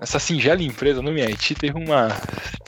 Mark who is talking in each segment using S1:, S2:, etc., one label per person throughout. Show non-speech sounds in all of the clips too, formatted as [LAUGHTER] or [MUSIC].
S1: nessa singela empresa no MIT teve uma,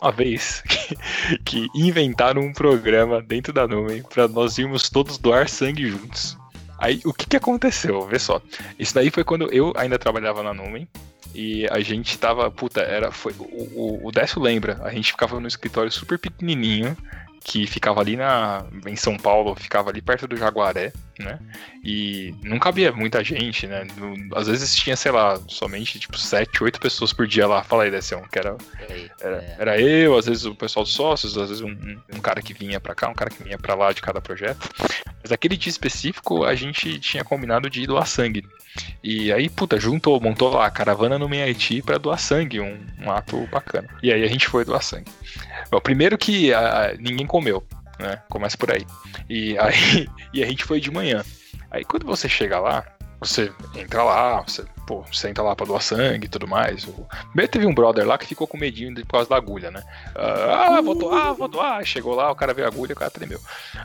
S1: uma vez [LAUGHS] que, que inventaram um programa dentro da nuvem para nós irmos todos doar sangue juntos. Aí o que, que aconteceu? Vê só. Isso daí foi quando eu ainda trabalhava na nuvem. E a gente tava, puta, era, foi, o, o, o Décio lembra, a gente ficava no escritório super pequenininho, que ficava ali na, em São Paulo, ficava ali perto do Jaguaré, né? E não cabia muita gente, né? Às vezes tinha, sei lá, somente tipo sete, oito pessoas por dia lá. Fala aí, Dessão, que era, era, era eu, às vezes o pessoal dos sócios, às vezes um, um cara que vinha para cá, um cara que vinha para lá de cada projeto. Mas aquele dia específico a gente tinha combinado de ir doar sangue. E aí, puta, juntou, montou lá a caravana no MIT para doar sangue, um, um ato bacana. E aí a gente foi doar sangue. Bom, primeiro que a, ninguém comeu, né? Começa por aí. E aí [LAUGHS] e a gente foi de manhã. Aí quando você chega lá, você entra lá, você pô, senta lá pra doar sangue e tudo mais. O... Primeiro teve um brother lá que ficou com medinho por causa da agulha, né? Ah, vou doar, vou doar. Chegou lá, o cara veio a agulha, o cara tremeu.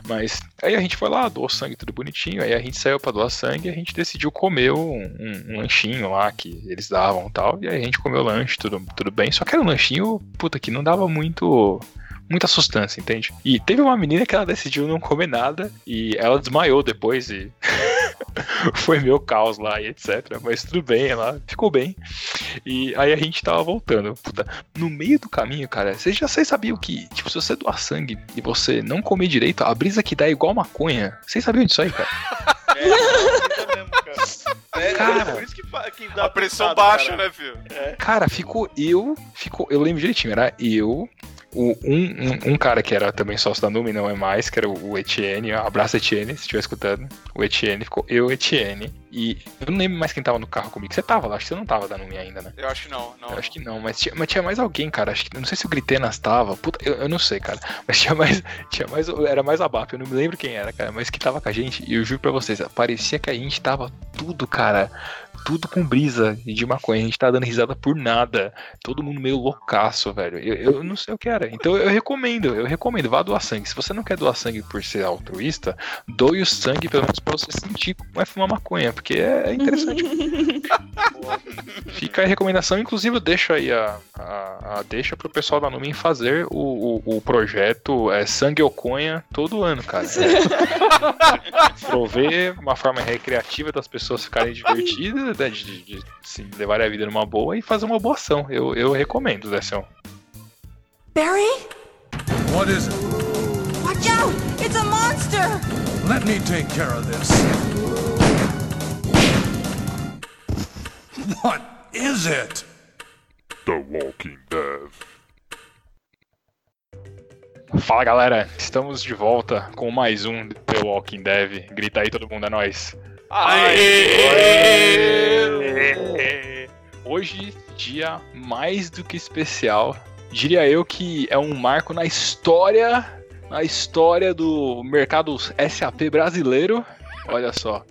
S1: Mas aí a gente foi lá, doou sangue tudo bonitinho. Aí a gente saiu pra doar sangue e a gente decidiu comer um, um, um lanchinho lá que eles davam e tal. E aí a gente comeu lanche, tudo, tudo bem. Só que era um lanchinho, puta, que não dava muito muita sustância, entende? E teve uma menina que ela decidiu não comer nada e ela desmaiou depois e [LAUGHS] foi meu caos lá e etc. Mas tudo bem, ela ficou bem. E aí a gente tava voltando. Puta, no meio do caminho, cara, vocês já vocês sabiam que, tipo, se você doar sangue e você não comer direito, a brisa que dá é igual maconha. Vocês sabiam disso aí, cara? [LAUGHS] É, é mesmo, cara. É, cara, é por isso que,
S2: que dá a pressão baixa, cara. né, filho?
S1: É. Cara, ficou eu, ficou, eu lembro direitinho, era eu, o, um, um, um, cara que era também sócio da Numi, não é mais, que era o Etienne, abraço Etienne, se estiver escutando. O Etienne, ficou eu, Etienne. E eu não lembro mais quem tava no carro comigo. Você tava lá, acho que você não tava da Numi ainda, né?
S2: Eu acho que não, não.
S1: Eu acho que não, mas tinha, mas tinha mais alguém, cara. Acho que, não sei se o Gritenas tava. Puta, eu, eu não sei, cara. Mas tinha mais, [LAUGHS] tinha mais. Era mais a BAP, eu não me lembro quem era, cara. Mas que tava com a gente. E eu juro pra vocês, parecia que a gente tava tudo, cara tudo com brisa de maconha. A gente tá dando risada por nada. Todo mundo meio loucaço, velho. Eu, eu não sei o que era. Então eu recomendo, eu recomendo, vá doar sangue. Se você não quer doar sangue por ser altruísta, doe o sangue pelo menos pra você sentir como é fumar maconha, porque é interessante. [LAUGHS] Fica a recomendação, inclusive eu deixo aí a, a, a deixa pro pessoal da Numin fazer o, o, o projeto é, Sangue Oconha todo ano, cara. [LAUGHS] É, prover uma forma recreativa das pessoas ficarem divertidas né, de, de, de assim, levar a vida numa boa e fazer uma boa ação. Eu, eu recomendo, Zé
S3: Barry?
S4: What is it?
S3: Watch out! It's a monster!
S4: Let me take care of this. [LAUGHS] What is it?
S5: The Walking Dead.
S1: Fala galera, estamos de volta com mais um The Walking Dead. Grita aí todo mundo, é nóis. Aê! Hoje, dia mais do que especial. Diria eu que é um marco na história, na história do mercado SAP brasileiro. Olha só.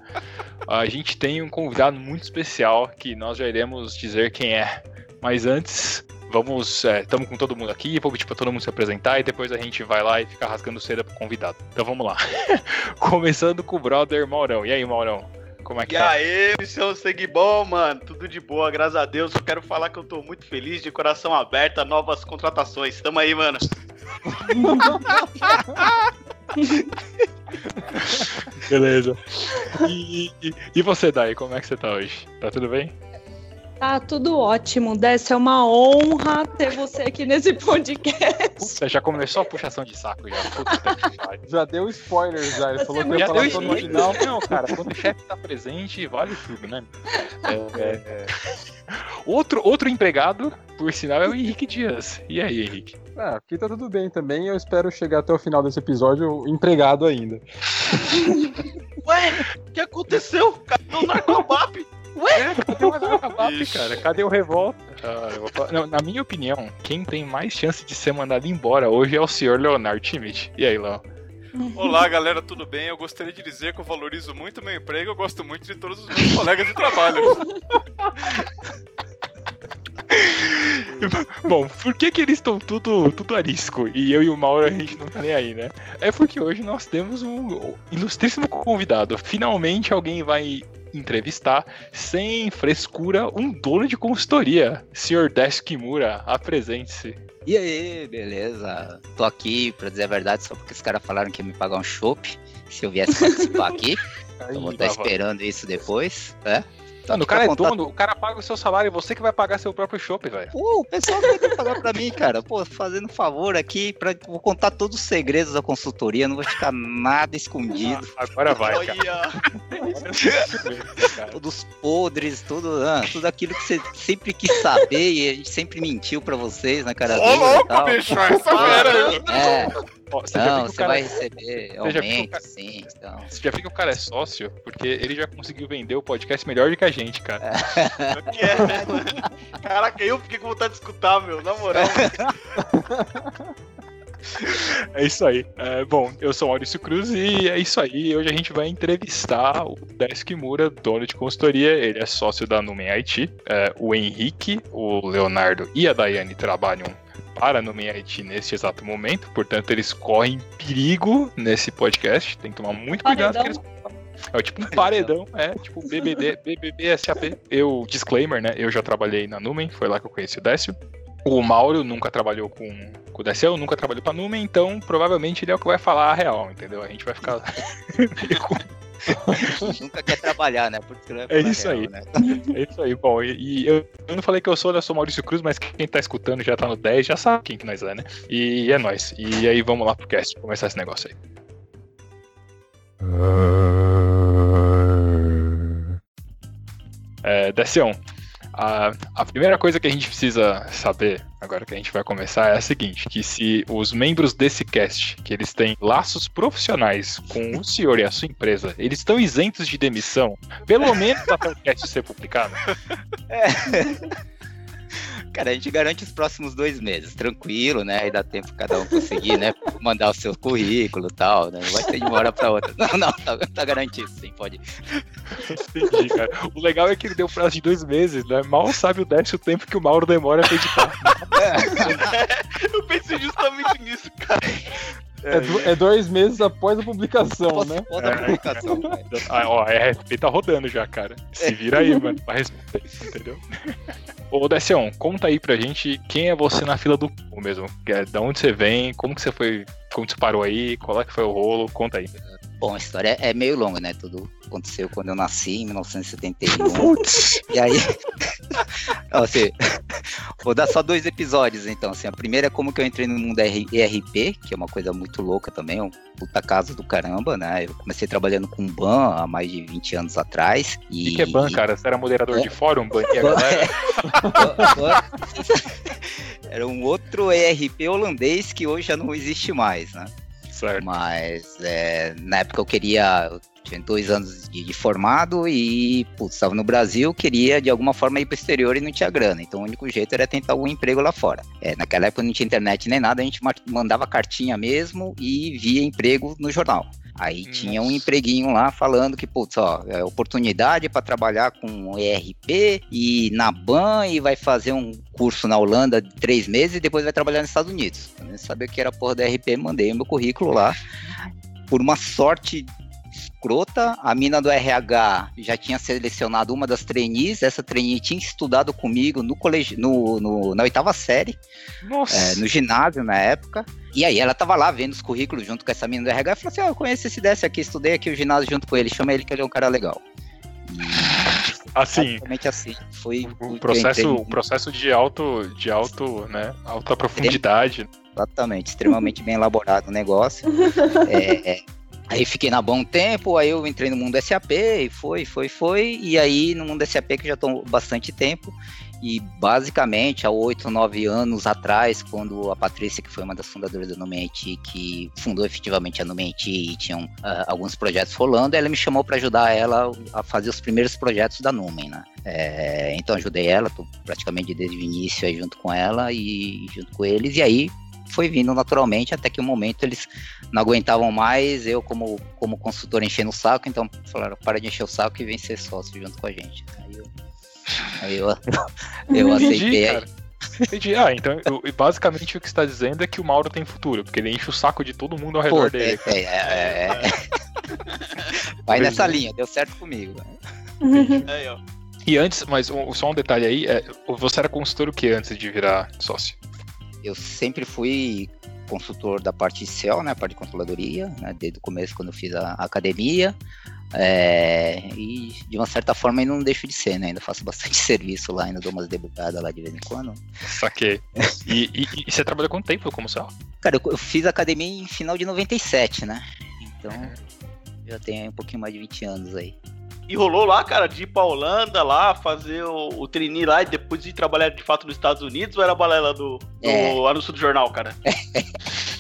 S1: A gente tem um convidado muito especial que nós já iremos dizer quem é. Mas antes, vamos. Estamos é, com todo mundo aqui, vou pedir para todo mundo se apresentar e depois a gente vai lá e fica rasgando seda pro convidado. Então vamos lá. [LAUGHS] Começando com o brother Maurão. E aí, Maurão? Como é que
S2: e
S1: tá?
S2: aí, seu segue bom, mano? Tudo de boa, graças a Deus. Eu quero falar que eu tô muito feliz, de coração aberto a novas contratações. Tamo aí, mano. [LAUGHS]
S1: Beleza. E, e, e, você, Dai, como é que você tá hoje? Tá tudo bem?
S6: Tá tudo ótimo, Dessa é uma honra ter você aqui nesse podcast.
S1: Puta, já começou a puxação de saco já. Puta,
S7: já deu spoiler já, ele falou que ia falar só no final.
S1: Não, cara, quando o chefe tá presente, vale tudo, né? É, é, é... Outro, outro empregado, por sinal, é o Henrique Dias. E aí, Henrique?
S7: Ah, aqui tá tudo bem também. Eu espero chegar até o final desse episódio empregado ainda. [LAUGHS]
S2: Ué, o que aconteceu? Cadê o Narcobap?
S1: Ué? É, cadê o cara? Cadê o Revolta? Ah, Não, na minha opinião, quem tem mais chance de ser mandado embora hoje é o senhor Leonardo Timid. E aí, Léo?
S2: Olá, galera, tudo bem? Eu gostaria de dizer que eu valorizo muito meu emprego, eu gosto muito de todos os meus colegas de trabalho. [LAUGHS]
S1: Bom, por que, que eles estão tudo, tudo arisco e eu e o Mauro a gente não tá nem aí, né? É porque hoje nós temos um ilustríssimo convidado. Finalmente alguém vai entrevistar, sem frescura, um dono de consultoria. Sr. Dash Kimura, apresente-se.
S8: E aí, beleza? Tô aqui, pra dizer a verdade, só porque os caras falaram que ia me pagar um chopp se eu viesse participar aqui. [LAUGHS]
S1: Aí,
S8: Eu vou estar
S1: lá vai.
S8: esperando isso depois, né?
S1: Mano, o cara é
S8: à vontade.
S1: dono, o cara paga o seu salário e você que vai pagar seu próprio chopp, velho.
S8: Pô, o pessoal vai ter que pagar pra mim, cara. Pô, fazendo um favor aqui, pra, vou contar todos os segredos da consultoria, não vai ficar nada escondido.
S1: Agora vai, cara. [LAUGHS]
S8: Todos podres, tudo, ah, tudo aquilo que você sempre quis saber e a gente sempre mentiu pra vocês na cara
S5: Ô, louco, bicho, essa fera aí.
S8: É,
S1: Ó, você,
S8: não, você
S1: cara,
S8: vai receber
S1: você já viu que o
S8: aumento,
S1: cara-
S8: sim. Então.
S1: você já viu que o cara é sócio, porque ele já conseguiu vender o podcast melhor do que a gente, cara. [LAUGHS]
S2: que é, mano. Caraca, eu fiquei com vontade de escutar, meu, na moral.
S1: É isso aí. É, bom, eu sou o Maurício Cruz e é isso aí. Hoje a gente vai entrevistar o Desk Mura, dono de consultoria. Ele é sócio da Numen IT. É, o Henrique, o Leonardo e a Daiane trabalham para a Numen IT neste exato momento. Portanto, eles correm perigo nesse podcast. Tem que tomar muito cuidado. Eles- É tipo um paredão, é tipo BBD, BBB, SAP. Eu, disclaimer, né? Eu já trabalhei na Numen, foi lá que eu conheci o Décio. O Mauro nunca trabalhou com, com o Decel, nunca trabalhou pra Numen, então provavelmente ele é o que vai falar a real, entendeu? A gente vai ficar. [LAUGHS] [LAUGHS]
S8: Nunca quer trabalhar, né? Porque não
S1: É
S8: falar
S1: isso
S8: real,
S1: aí.
S8: né?
S1: é isso aí, bom. E, e eu, eu não falei que eu sou, né? Eu sou Maurício Cruz, mas quem tá escutando já tá no 10, já sabe quem que nós é, né? E é nóis. E aí vamos lá pro cast, começar esse negócio aí. É, Decião, a, a primeira coisa que a gente precisa saber, agora que a gente vai começar, é a seguinte, que se os membros desse cast, que eles têm laços profissionais com o senhor e a sua empresa, eles estão isentos de demissão, pelo menos até o cast ser publicado. [LAUGHS]
S8: Cara, a gente garante os próximos dois meses, tranquilo, né? Aí dá tempo cada um conseguir, né? [LAUGHS] Mandar o seu currículo e tal, né? Não vai ser de uma hora pra outra. Não, não, tá, tá garantido, sim, pode.
S1: Entendi, cara. O legal é que ele deu prazo de dois meses, né? Mal sabe o Décio o tempo que o Mauro demora pra editar. [LAUGHS]
S2: Eu pensei justamente nisso, cara.
S7: É, do- é dois meses após a publicação,
S8: Posso,
S7: né?
S8: posso a publicação, cara. [LAUGHS]
S1: Ah, ó, a RFP tá rodando já, cara. Se vira aí, mano, pra responder, entendeu? [LAUGHS] Ô, Decião, conta aí pra gente quem é você na fila do mesmo. É, Da onde você vem, como que você foi, como que você parou aí, qual é que foi o rolo, conta aí.
S8: Bom, a história é meio longa, né? Tudo aconteceu quando eu nasci, em 1971. e aí. [LAUGHS] Assim, [LAUGHS] vou dar só dois episódios, então. Assim, a primeira é como que eu entrei no mundo ERP, que é uma coisa muito louca também, é um puta caso do caramba, né? Eu comecei trabalhando com ban há mais de 20 anos atrás.
S1: O
S8: E,
S1: que, é ban, cara? Você era moderador
S8: É.
S1: de fórum, bania a galera? [LAUGHS]
S8: Era um outro ERP holandês que hoje já não existe mais, né?
S1: Certo.
S8: Mas é, na época eu queria. Tinha dois anos de, de formado e, putz, estava no Brasil, queria de alguma forma ir para o exterior e não tinha grana. Então o único jeito era tentar algum emprego lá fora. É, naquela época não tinha internet nem nada, a gente ma- mandava cartinha mesmo e via emprego no jornal. Aí tinha um
S1: Nossa.
S8: empreguinho lá falando que, putz, ó, é oportunidade para trabalhar com ERP e na BAN e vai fazer um curso na Holanda de três meses e depois vai trabalhar nos Estados Unidos. Eu nem sabia o que era porra da ERP, mandei meu currículo lá. Por uma sorte escrota, a mina do RH já tinha selecionado uma das trainees, essa trainee tinha estudado comigo no colégio, no, no- na oitava série,
S1: Nossa.
S8: é, no ginásio na época. E aí ela tava lá vendo os currículos junto com essa mina do RH e falou assim: ah, eu conheço esse desse aqui, estudei aqui o ginásio junto com ele, chama ele que ele é um cara legal.
S1: Assim,
S8: assim. Foi
S1: o processo, o processo de alto, de alto, né, alta profundidade.
S8: Exatamente, extremamente bem elaborado o negócio. [LAUGHS] É, é, aí fiquei na bom tempo, aí eu entrei no mundo SAP e foi, foi, foi. E aí no mundo SAP que já estou bastante tempo. E basicamente há oito, nove anos atrás, quando a Patrícia, que foi uma das fundadoras da Numente, que fundou efetivamente a Numente e tinham ah, alguns projetos rolando, ela me chamou para ajudar ela a fazer os primeiros projetos da Numen, né? É, então ajudei ela, tô praticamente desde o início aí junto com ela e junto com eles, e aí foi vindo naturalmente até que um momento eles não aguentavam mais, eu como, como consultor enchendo o saco, então falaram, para de encher o saco e vem ser sócio junto com a gente. Aí eu, aí eu, eu
S1: Entendi,
S8: aceitei.
S1: cara. Entendi. Ah, então basicamente o que você está dizendo é que o Mauro tem futuro, porque ele enche o saco de todo mundo ao redor
S8: Pô,
S1: dele.
S8: é, é, é, é. [LAUGHS] Vai nessa linha, deu certo comigo. [LAUGHS]
S2: Aí, ó.
S1: E antes, mas um- só um detalhe aí, é, você era consultor o que antes de virar sócio?
S8: Eu sempre fui consultor da parte de SEO, né, a parte de controladoria, né, desde o começo quando eu fiz a academia. É, e de uma certa forma ainda não deixo de ser, né? Ainda faço [LAUGHS] bastante serviço lá, ainda dou umas debugadas lá de vez em quando.
S1: Saquei. E, e- e você trabalhou quanto tempo como sócio?
S8: Cara, eu, eu fiz academia em final de 97, né? Então já tem aí um pouquinho mais de 20 anos aí.
S2: E rolou lá, cara, de ir pra Holanda lá, fazer o, o trainee lá e depois ir trabalhar de fato nos Estados Unidos ou era balela do, do
S8: É.
S2: anúncio do jornal, cara? [LAUGHS]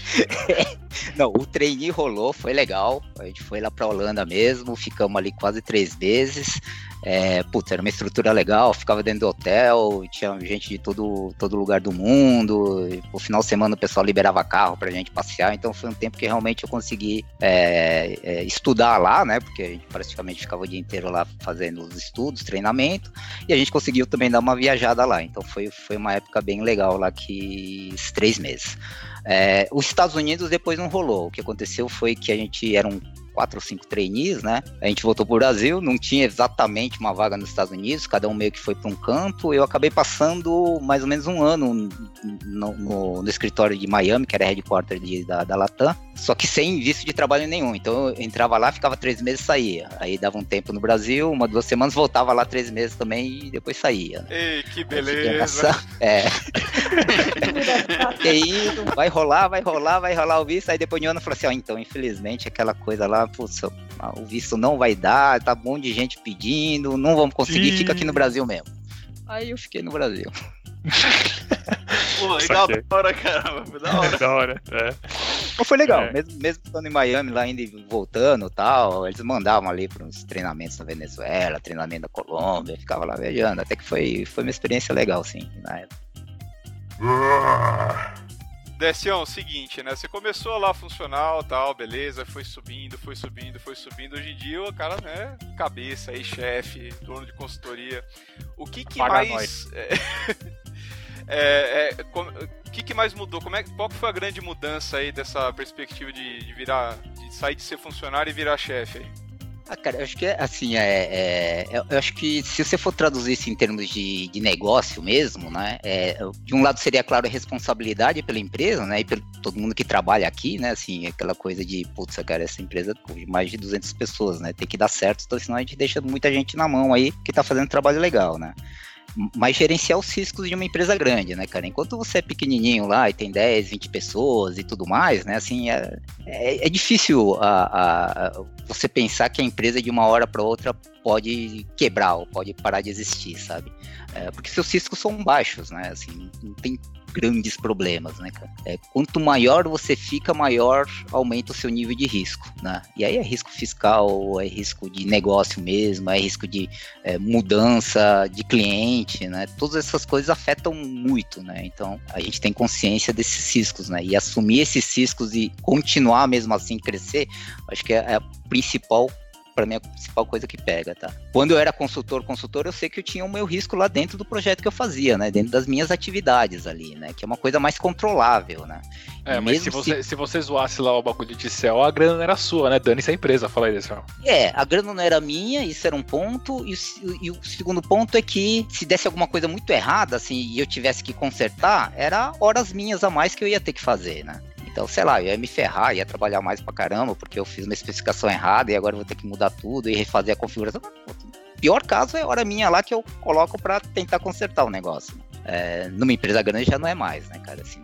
S8: Não, o trainee rolou, foi legal. A gente foi lá pra Holanda mesmo, ficamos ali quase três meses. É, putz, era uma estrutura legal, ficava dentro do hotel, tinha gente de todo, todo lugar do mundo. E, no final de semana o pessoal liberava carro pra gente passear, então foi um tempo que realmente eu consegui é, é, estudar lá, né? Porque a gente praticamente ficava o dia inteiro lá fazendo os estudos, treinamento, e a gente conseguiu também dar uma viajada lá. Então foi, foi uma época bem legal lá, que três meses. É, os Estados Unidos depois não rolou. O que aconteceu foi que a gente eram quatro ou cinco trainees, né? A gente voltou pro Brasil, não tinha exatamente uma vaga nos Estados Unidos, cada um meio que foi para um canto. Eu acabei passando mais ou menos um ano no, no- no escritório de Miami, que era headquarter de, da, da Latam, só que sem visto de trabalho nenhum. Então eu entrava lá, ficava três meses e saía. Aí dava um tempo no Brasil, uma, duas semanas, voltava lá três meses também e depois saía.
S9: Ei, que beleza.
S8: nessa- É. [LAUGHS] E aí, vai rolar, vai rolar, vai rolar o visto. Aí depois de um ano eu falei assim, ó, então, infelizmente, aquela coisa lá, putz, o visto não vai dar, tá um monte de gente pedindo, não vamos conseguir,
S1: Sim.
S8: fica aqui no Brasil mesmo. Aí eu fiquei no Brasil. [LAUGHS]
S2: Pô, da hora, caramba. Foi da hora. [LAUGHS]
S1: da hora. É.
S8: Mas foi legal,
S1: É.
S8: mesmo, mesmo estando em Miami, lá e voltando e tal, eles mandavam ali para uns treinamentos na Venezuela, treinamento da Colômbia, ficava lá viajando, até que foi, foi uma experiência legal, sim, na época.
S9: Décio, o seguinte, né? Você começou lá funcional tal, beleza, foi subindo, foi subindo, foi subindo. Hoje em dia o cara, né, cabeça aí, chefe, dono de consultoria. O que que
S1: Paga
S9: mais. [LAUGHS] É, é, com- o que, que mais mudou? Como é, qual foi a grande mudança aí dessa perspectiva de, de virar, de sair de ser funcionário e virar chefe aí?
S8: Ah, cara, eu acho que é assim, é, é- eu- acho que se você for traduzir isso em termos de, de negócio mesmo, né, é, de um lado seria, claro, a responsabilidade pela empresa, né, e pelo todo mundo que trabalha aqui, né, assim, aquela coisa de, putz, cara, essa empresa tem mais de 200 pessoas, né, tem que dar certo, senão a gente deixa muita gente na mão aí que tá fazendo trabalho legal, né. Mas gerenciar os riscos de uma empresa grande, né, cara? Enquanto você é pequenininho lá e tem 10, 20 pessoas e tudo mais, né, assim, é, é, é difícil a, a- você pensar que a empresa de uma hora para outra pode quebrar ou pode parar de existir, sabe? É, porque seus riscos são baixos, né? Assim, não tem grandes problemas, né, cara? É, quanto maior você fica, maior aumenta o seu nível de risco, né? E aí é risco fiscal, é risco de negócio mesmo, é risco de é, mudança de cliente, né? Todas essas coisas afetam muito, né? Então a gente tem consciência desses riscos, né? E assumir esses riscos e continuar mesmo assim crescer, acho que é é a principal para mim é a principal coisa que pega, tá? Quando eu era consultor, consultor, eu sei que eu tinha o meu risco lá dentro do projeto que eu fazia, né? Dentro das minhas atividades ali, né? Que é uma coisa mais controlável, né?
S1: É, mas se você, se você zoasse lá o bagulho de céu, a grana não era sua, né? Dane-se a empresa, fala aí, Céu.
S8: É, a grana não era minha, isso era um ponto, e o, se- e o segundo ponto é que se desse alguma coisa muito errada, assim, e eu tivesse que consertar, era horas minhas a mais que eu ia ter que fazer, né? Então, sei lá, eu ia me ferrar, ia trabalhar mais pra caramba, porque eu fiz uma especificação errada e agora eu vou ter que mudar tudo e refazer a configuração. Pior caso é hora minha lá que eu coloco pra tentar consertar o negócio. né? É, numa empresa grande já não é mais, né, cara? Assim,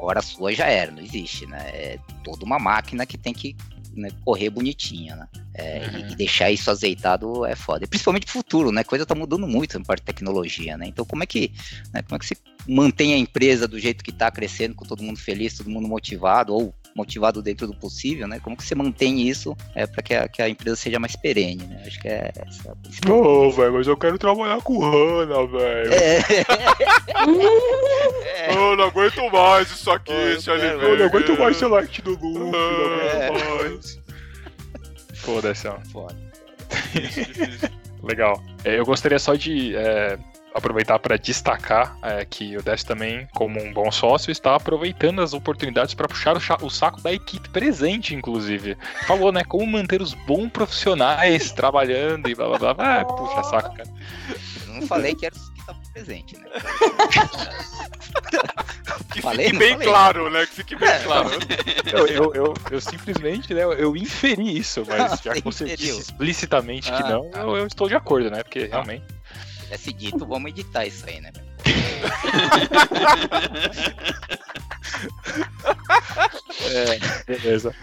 S8: hora sua já era, não existe, né? É toda uma máquina que tem que né, correr bonitinha, né? É, e- E deixar isso azeitado é foda. E principalmente pro futuro, né? Coisa tá mudando muito na parte de tecnologia, né? Então como é que, né, como é que você mantém a empresa do jeito que tá crescendo, com todo mundo feliz, todo mundo motivado, ou motivado dentro do possível, né? Como que você mantém isso é, para que, a- que a empresa seja mais perene, né? Acho que é essa a principal.
S1: Não, velho, mas eu quero trabalhar com Hanna, velho. [LAUGHS]
S8: É,
S9: Eu não aguento mais isso aqui,
S8: Ô,
S9: senhor
S8: eu
S9: Oliveira.
S1: Eu não aguento mais select do Luffy, não
S8: É.
S1: aguento mais. Foda-se, ó.
S8: foda. [LAUGHS]
S1: Legal. É, eu gostaria só de é, aproveitar para destacar é, que o Décio também, como um bom sócio, está aproveitando as oportunidades para puxar o, o saco da equipe presente, inclusive. Falou, né? Como manter os bons profissionais [LAUGHS] trabalhando e blá blá blá. Ah, puxa saco, cara.
S8: Eu não falei que era o que estava presente, né? [LAUGHS]
S9: Que
S8: Falei,
S9: fique bem
S8: falei?
S9: claro, né? Que fique bem claro.
S1: Eu, eu, eu, eu simplesmente, né? Eu inferi isso, mas [LAUGHS] já que você disse explicitamente que
S8: Ah,
S1: não,
S8: tá.
S1: eu, eu estou de acordo, né? Porque realmente.
S8: Se tivesse dito, vamos editar isso aí, né?
S1: Beleza.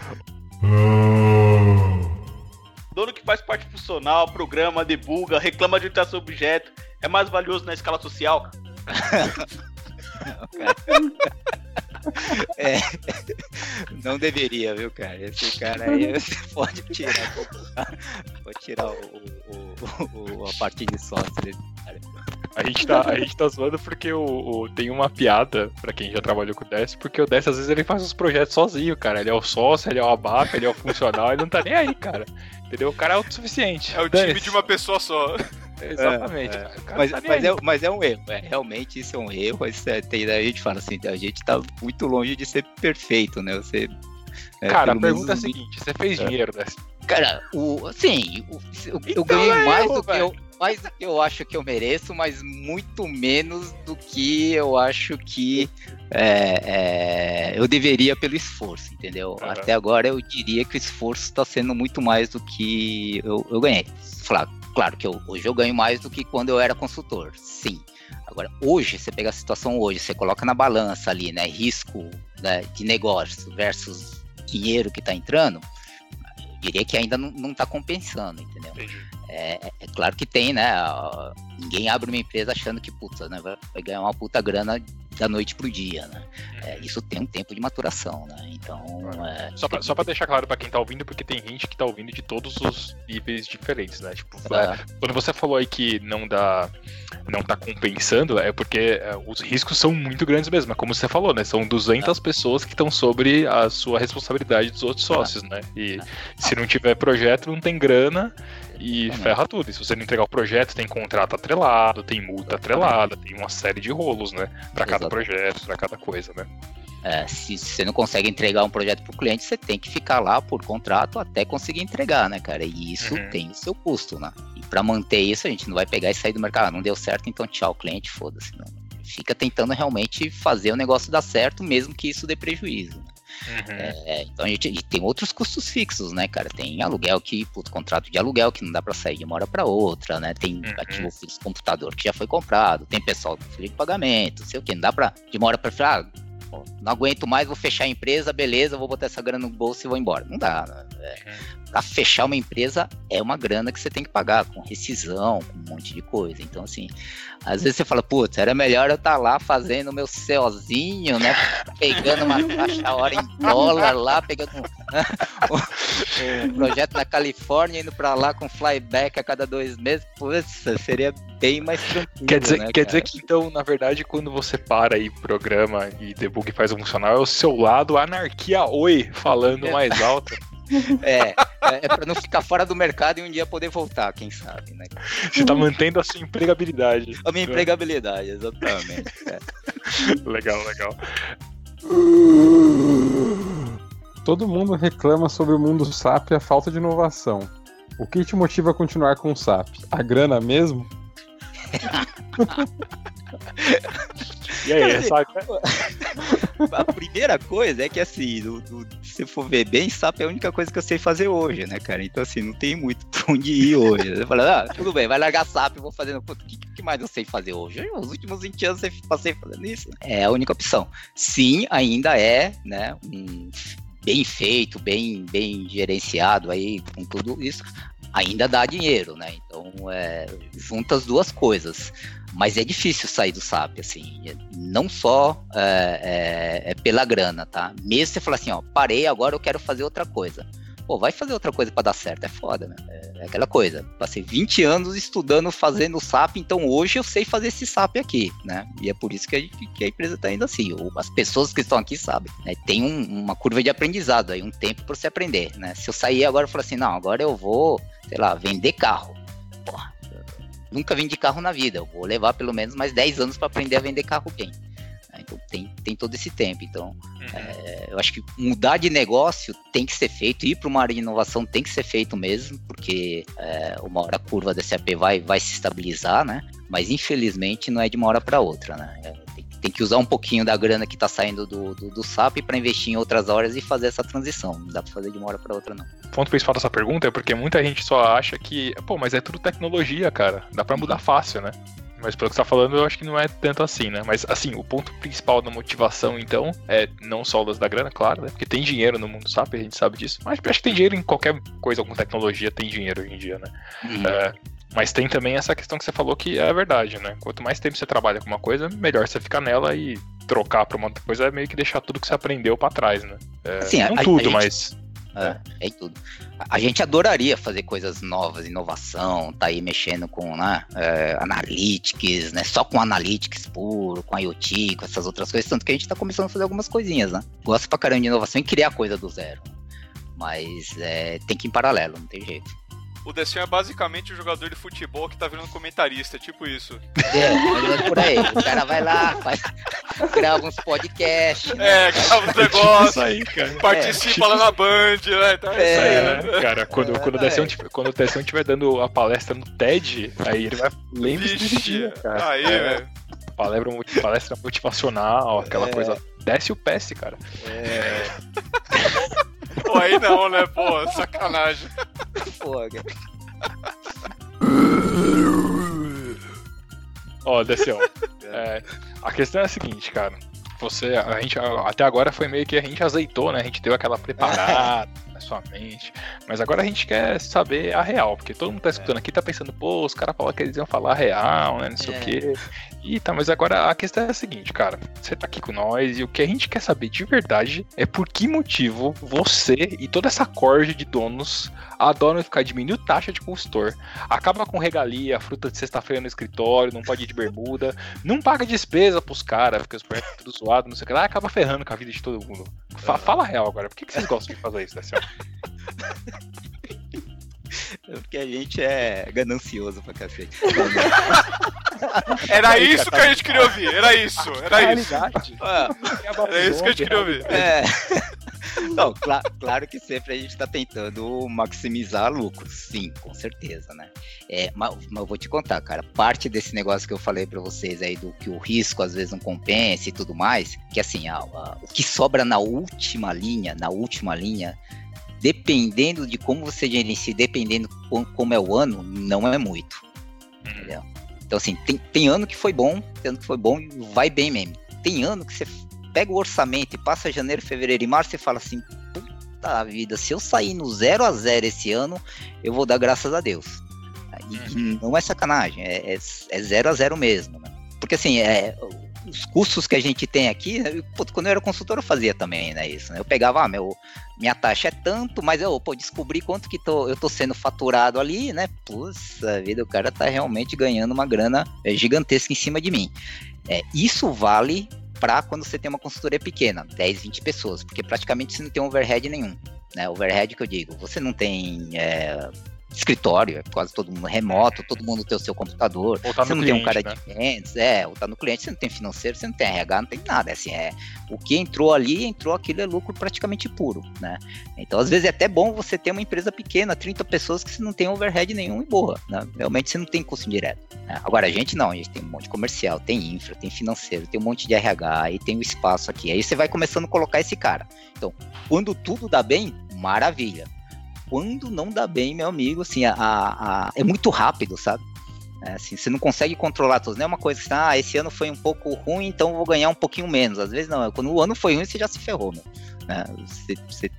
S2: Dono que faz parte funcional, programa, debuga, reclama de orientação objeto, é mais valioso na escala social? [LAUGHS] [LAUGHS] [LAUGHS]
S8: É, não deveria, viu, cara? Esse cara aí [LAUGHS] você pode tirar, pode tirar o, o- o- a parte de sócio desse cara.
S1: A gente tá, a gente tá zoando porque o, o- tem uma piada pra quem já trabalhou com o Décio, porque o Décio às vezes ele faz os projetos sozinho, cara. Ele é o sócio, ele é o abaca, ele é o funcional, ele não tá nem aí, cara. Entendeu? O cara é autossuficiente.
S9: É o time de uma pessoa só. [LAUGHS]
S1: Exatamente.
S8: É,
S1: cara
S8: Mas,
S1: tá
S8: mas, é, mas é um erro, é, realmente isso é um erro. Mas, é, tem, a gente fala assim, a gente tá muito longe de ser perfeito, né? Você, é,
S1: Cara, a pergunta é a seguinte: você fez dinheiro, Décio?
S8: Cara, o, assim, o- eu, eu
S1: Então
S8: ganhei
S1: é
S8: mais
S1: erro,
S8: do que eu, mais do que eu acho que eu mereço, mas muito menos do que eu acho que é, é, eu deveria pelo esforço, entendeu?
S1: Aham.
S8: Até agora eu diria que o esforço está sendo muito mais do que eu, eu ganhei. Claro, claro que eu- hoje eu ganho mais do que quando eu era consultor, sim. Agora, hoje, você pega a situação hoje, você coloca na balança ali, né, risco né, de negócio versus dinheiro que está entrando, eu diria que ainda não, não tá compensando, entendeu? É, é- claro que tem, né? Ninguém abre uma empresa achando que, puta, né, vai ganhar uma puta grana da noite pro dia, né? É, isso tem um tempo de maturação, né? Então, é,
S1: Só pra, só pra deixar claro pra quem tá ouvindo, porque tem gente que tá ouvindo de todos os níveis diferentes, né? Tipo,
S8: é,
S1: quando você falou aí que não dá. não tá compensando, é porque é, os riscos são muito grandes mesmo. É como você falou, né? São 200 pessoas que estão sobre a sua responsabilidade dos outros sócios, né? E se não tiver projeto, não tem grana e ferra tudo. E se você não entregar o projeto, tem contrato atrelado, tem multa atrelada, tem uma série de rolos, né? Pra cada projeto, pra cada coisa, né?
S8: é, se você não consegue entregar um projeto pro cliente, você tem que ficar lá por contrato até conseguir entregar, né, cara? E isso
S1: Uhum.
S8: tem o seu custo, né? E pra manter isso, a gente não vai pegar e sair do mercado. Ah, não deu certo, então tchau, cliente, foda-se. Não. Fica tentando realmente fazer o negócio dar certo, mesmo que isso dê prejuízo. né?
S1: Uhum.
S8: É, então a gente e tem outros custos fixos, né, cara? Tem aluguel que, puto, contrato de aluguel que não dá pra sair de uma hora pra outra, né? Tem
S1: Uhum.
S8: ativo fixo computador que já foi comprado, tem pessoal com de pagamento, sei o que, não dá pra de uma hora pra outra, ah, não aguento mais, vou fechar a empresa, beleza, vou botar essa grana no bolso e vou embora. Não dá, né? É, pra fechar uma empresa é uma grana que você tem que pagar, com rescisão, com um monte de coisa. Então, assim, às vezes você fala, putz, era melhor eu estar lá fazendo o meu CEOzinho, né? Pegando uma taxa a hora em dólar lá, pegando um, [LAUGHS] um projeto na Califórnia, indo pra lá com flyback a cada dois meses. Putz, seria bem mais tranquilo.
S1: Quer dizer,
S8: né,
S1: quer dizer que então, na verdade, quando você para e programa e debug faz um funcional, é o seu lado anarquia oi falando mais alto.
S8: É, é, é pra não ficar fora do mercado e um dia poder voltar, quem sabe, né?
S1: Você tá mantendo a sua empregabilidade.
S8: A minha empregabilidade, exatamente. é.
S1: Legal, legal.
S7: Todo mundo reclama sobre o mundo SAP e a falta de inovação. O que te motiva a continuar com o SAP? A grana mesmo?
S1: E aí, sabe? [LAUGHS]
S8: A primeira coisa é que, assim, do, do- se for ver bem, SAP é a única coisa que eu sei fazer hoje, né, cara? Então, assim, não tem muito pra onde ir hoje. Você fala, ah, tudo bem, vai largar SAP, vou fazendo. O que, que mais eu sei fazer hoje? Os últimos 20 anos eu passei fazendo isso. É a única opção. Sim, ainda é, né, um bem feito, bem, bem gerenciado aí, com tudo isso. Ainda dá dinheiro, né? Então, é, junta as duas coisas. Mas é difícil sair do SAP, assim, é- não só é, é- é pela grana, tá? Mesmo você falar assim, ó, parei, agora eu quero fazer outra coisa. Pô, vai fazer outra coisa pra dar certo, é foda, né? É, é aquela coisa. Passei 20 anos estudando, fazendo SAP, então hoje eu sei fazer esse SAP aqui, né? E é por isso que a, gente- que a empresa tá indo assim. As pessoas que estão aqui sabem, né? Tem um- uma curva de aprendizado aí, um tempo pra você aprender, né? Se eu sair agora e falar assim, não, agora eu vou, sei lá, vender carro. Porra, nunca vendi carro na vida, eu vou levar pelo menos mais 10 anos para aprender a vender carro bem. Né? Então tem, tem todo esse tempo. Então, é, eu acho que mudar de negócio tem que ser feito, ir para uma área de inovação tem que ser feito mesmo, porque é, uma hora a curva da SAP vai, vai se estabilizar, né? Mas infelizmente não é de uma hora para outra, né? É, tem, que usar um pouquinho da grana que está saindo do, do, do SAP para investir em outras horas e fazer essa transição. Não dá para fazer de uma hora para outra, não.
S1: O ponto principal dessa pergunta é porque muita gente só acha que, pô, mas é tudo tecnologia, cara. Dá pra mudar fácil, né? Mas pelo que você tá falando, eu acho que não é tanto assim, né? Mas assim, o ponto principal da motivação, então, é não só o lance da grana, claro, né? Porque tem dinheiro no mundo SAP, a gente sabe disso. Mas acho que tem dinheiro em qualquer coisa com tecnologia, tem dinheiro hoje em dia, né?
S8: Uhum.
S1: É, mas tem também essa questão que você falou que é verdade, né? Quanto mais tempo você trabalha com uma coisa, melhor você ficar nela e trocar pra uma outra coisa é meio que deixar tudo que você aprendeu pra trás, né? É,
S8: Assim, a-
S1: não
S8: a- a
S1: tudo,
S8: gente-
S1: mas.
S8: É, é em tudo. A- A gente adoraria fazer coisas novas, inovação, tá aí mexendo com né, é, analytics, né? Só com analytics puro, com IoT, com essas outras coisas, tanto que a gente tá começando a fazer algumas coisinhas, né? Gosto pra caramba de inovação e criar coisa do zero. Mas é, tem que ir em paralelo, não tem jeito.
S9: O Decinho é basicamente o jogador de futebol que tá virando comentarista, tipo isso.
S8: É, por aí. O cara vai lá, faz, grava uns podcasts.
S9: É, grava
S1: Isso
S9: negócios,
S1: aí, cara.
S9: participa lá na Band, né? Então é, isso aí,
S8: É.
S9: né?
S1: É, cara, quando, quando, o
S8: Exatamente.
S1: quando o Deção estiver dando a palestra no TED, aí ele vai. Lembre-se desse
S9: Vixe,
S1: dia, cara.
S9: aí,
S1: É,
S9: velho.
S1: palestra, palestra motivacional, aquela
S8: É.
S1: coisa. Desce o PS, cara.
S9: Pô, aí não, né? Pô, sacanagem.
S8: Pô, cara.
S1: Ó, Deção. [LAUGHS] é, a questão é a seguinte, cara. Você, a gente, até agora foi meio que a gente azeitou, né? A gente deu aquela preparada [LAUGHS] sua mente. Mas agora a gente quer saber a real, porque todo mundo tá escutando aqui tá pensando, pô, os caras falaram que eles iam falar a real, né? Não sei
S8: É.
S1: o quê. E tá, mas agora a questão é a seguinte, cara. Você tá aqui com nós e o que a gente quer saber de verdade é por que motivo você e toda essa corja de donos adoram ficar diminuindo taxa de consultor. Acaba com regalia, fruta de sexta-feira no escritório, não pode ir de bermuda, não paga despesa pros caras, porque os projetos tudo zoado, não sei o que lá, acaba ferrando com a vida de todo mundo. Fa- fala a real agora, por que, que vocês gostam de fazer isso, Décio?
S8: Porque a gente é ganancioso pra cacete.
S9: Era isso que a gente queria ouvir, era isso, era isso.
S1: realidade. [LAUGHS]
S8: Ah,
S9: Era isso que a gente queria ouvir.
S8: É. Não, cla- claro que sempre a gente está tentando maximizar lucros, sim, com certeza, né? É, mas, mas eu vou te contar, cara, parte desse negócio que eu falei para vocês aí do que o risco às vezes não compensa e tudo mais, que assim, a- a- o que sobra na última linha, na última linha, dependendo de como você gerencia, dependendo com- como é o ano, não é muito. Entendeu? Então, assim, tem, tem ano que foi bom, tem ano que foi bom e vai bem mesmo. Tem ano que você pega o orçamento e passa janeiro, fevereiro e março e fala assim, puta vida, se eu sair no 0 a 0 esse ano, eu vou dar graças a Deus. E, e não é sacanagem, é, é, é 0 a 0 mesmo, né? Porque assim, é, os custos que a gente tem aqui, né, quando eu era consultor eu fazia também, né, isso, né? Eu pegava, ah, meu, minha taxa é tanto, mas eu, pô, descobri quanto que tô, eu tô sendo faturado ali, né? Puxa vida, o cara tá realmente ganhando uma grana é, gigantesca em cima de mim. É, isso vale para quando você tem uma consultoria pequena, 10, 20 pessoas, porque praticamente você não tem overhead nenhum. Né? Overhead que eu digo, você não tem é, escritório, é quase todo mundo remoto, todo mundo tem o seu computador,
S1: tá
S8: você não tem um
S1: cliente,
S8: cara
S1: né?
S8: de vendas, é, ou tá no cliente, você não tem financeiro, você não tem RH, não tem nada, assim, é, o que entrou ali, entrou aquilo é lucro praticamente puro, né? Então, às vezes é até bom você ter uma empresa pequena, 30 pessoas que você não tem overhead nenhum e boa, né? Realmente você não tem custo direto. né? Agora, a gente não, a gente tem um monte de comercial, tem infra, tem financeiro, tem um monte de RH, e tem o espaço aqui. Aí você vai começando a colocar esse cara. Então, quando tudo dá bem, maravilha. Quando não dá bem, meu amigo, assim, a, a- a- é muito rápido, sabe? É, assim, você não consegue controlar tudo. Não é uma coisa assim, ah, esse ano foi um pouco ruim, então vou ganhar um pouquinho menos. Às vezes não, é quando o ano foi ruim, você já se ferrou, meu. né? Você- você-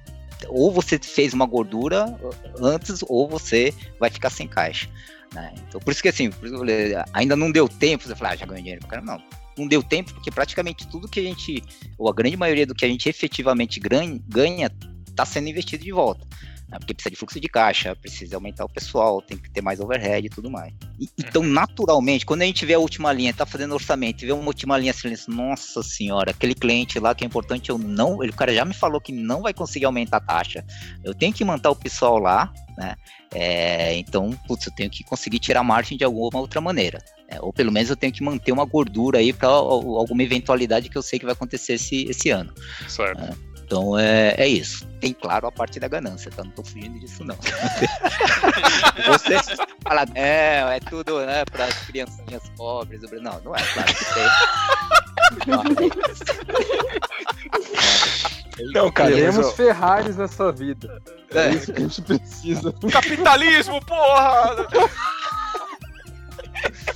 S8: ou você fez uma gordura antes, ou você vai ficar sem caixa. né? Então, por isso que assim, isso que falei, ainda não deu tempo, você fala, ah, já ganhou dinheiro pra. Não, não deu tempo, porque praticamente tudo que a gente, ou a grande maioria do que a gente efetivamente ganha, ganha tá sendo investido de volta. Né? porque precisa de fluxo de caixa, precisa aumentar o pessoal, tem que ter mais overhead e tudo mais. E- então, naturalmente, quando a gente vê a última linha, tá fazendo orçamento e vê uma última linha assim, nossa senhora, aquele cliente lá que é importante, eu não, ele, o cara já me falou que não vai conseguir aumentar a taxa. Eu tenho que manter o pessoal lá, né? É, então, putz, eu tenho que conseguir tirar margem de alguma outra maneira. né? ou pelo menos eu tenho que manter uma gordura aí para alguma eventualidade que eu sei que vai acontecer esse, esse ano.
S1: Certo.
S8: Então é, é isso. Tem claro a parte da ganância, tá? Não tô fugindo disso, não. [LAUGHS] Você fala, não, é tudo né, para as criancinhas pobres. o Brasil." Não, não é, claro que tem. Não, é
S1: Não, cara,
S7: Queremos
S1: ó,
S7: Ferraris nessa vida. É.
S8: É.
S7: isso que a gente precisa.
S9: Capitalismo, porra! [LAUGHS]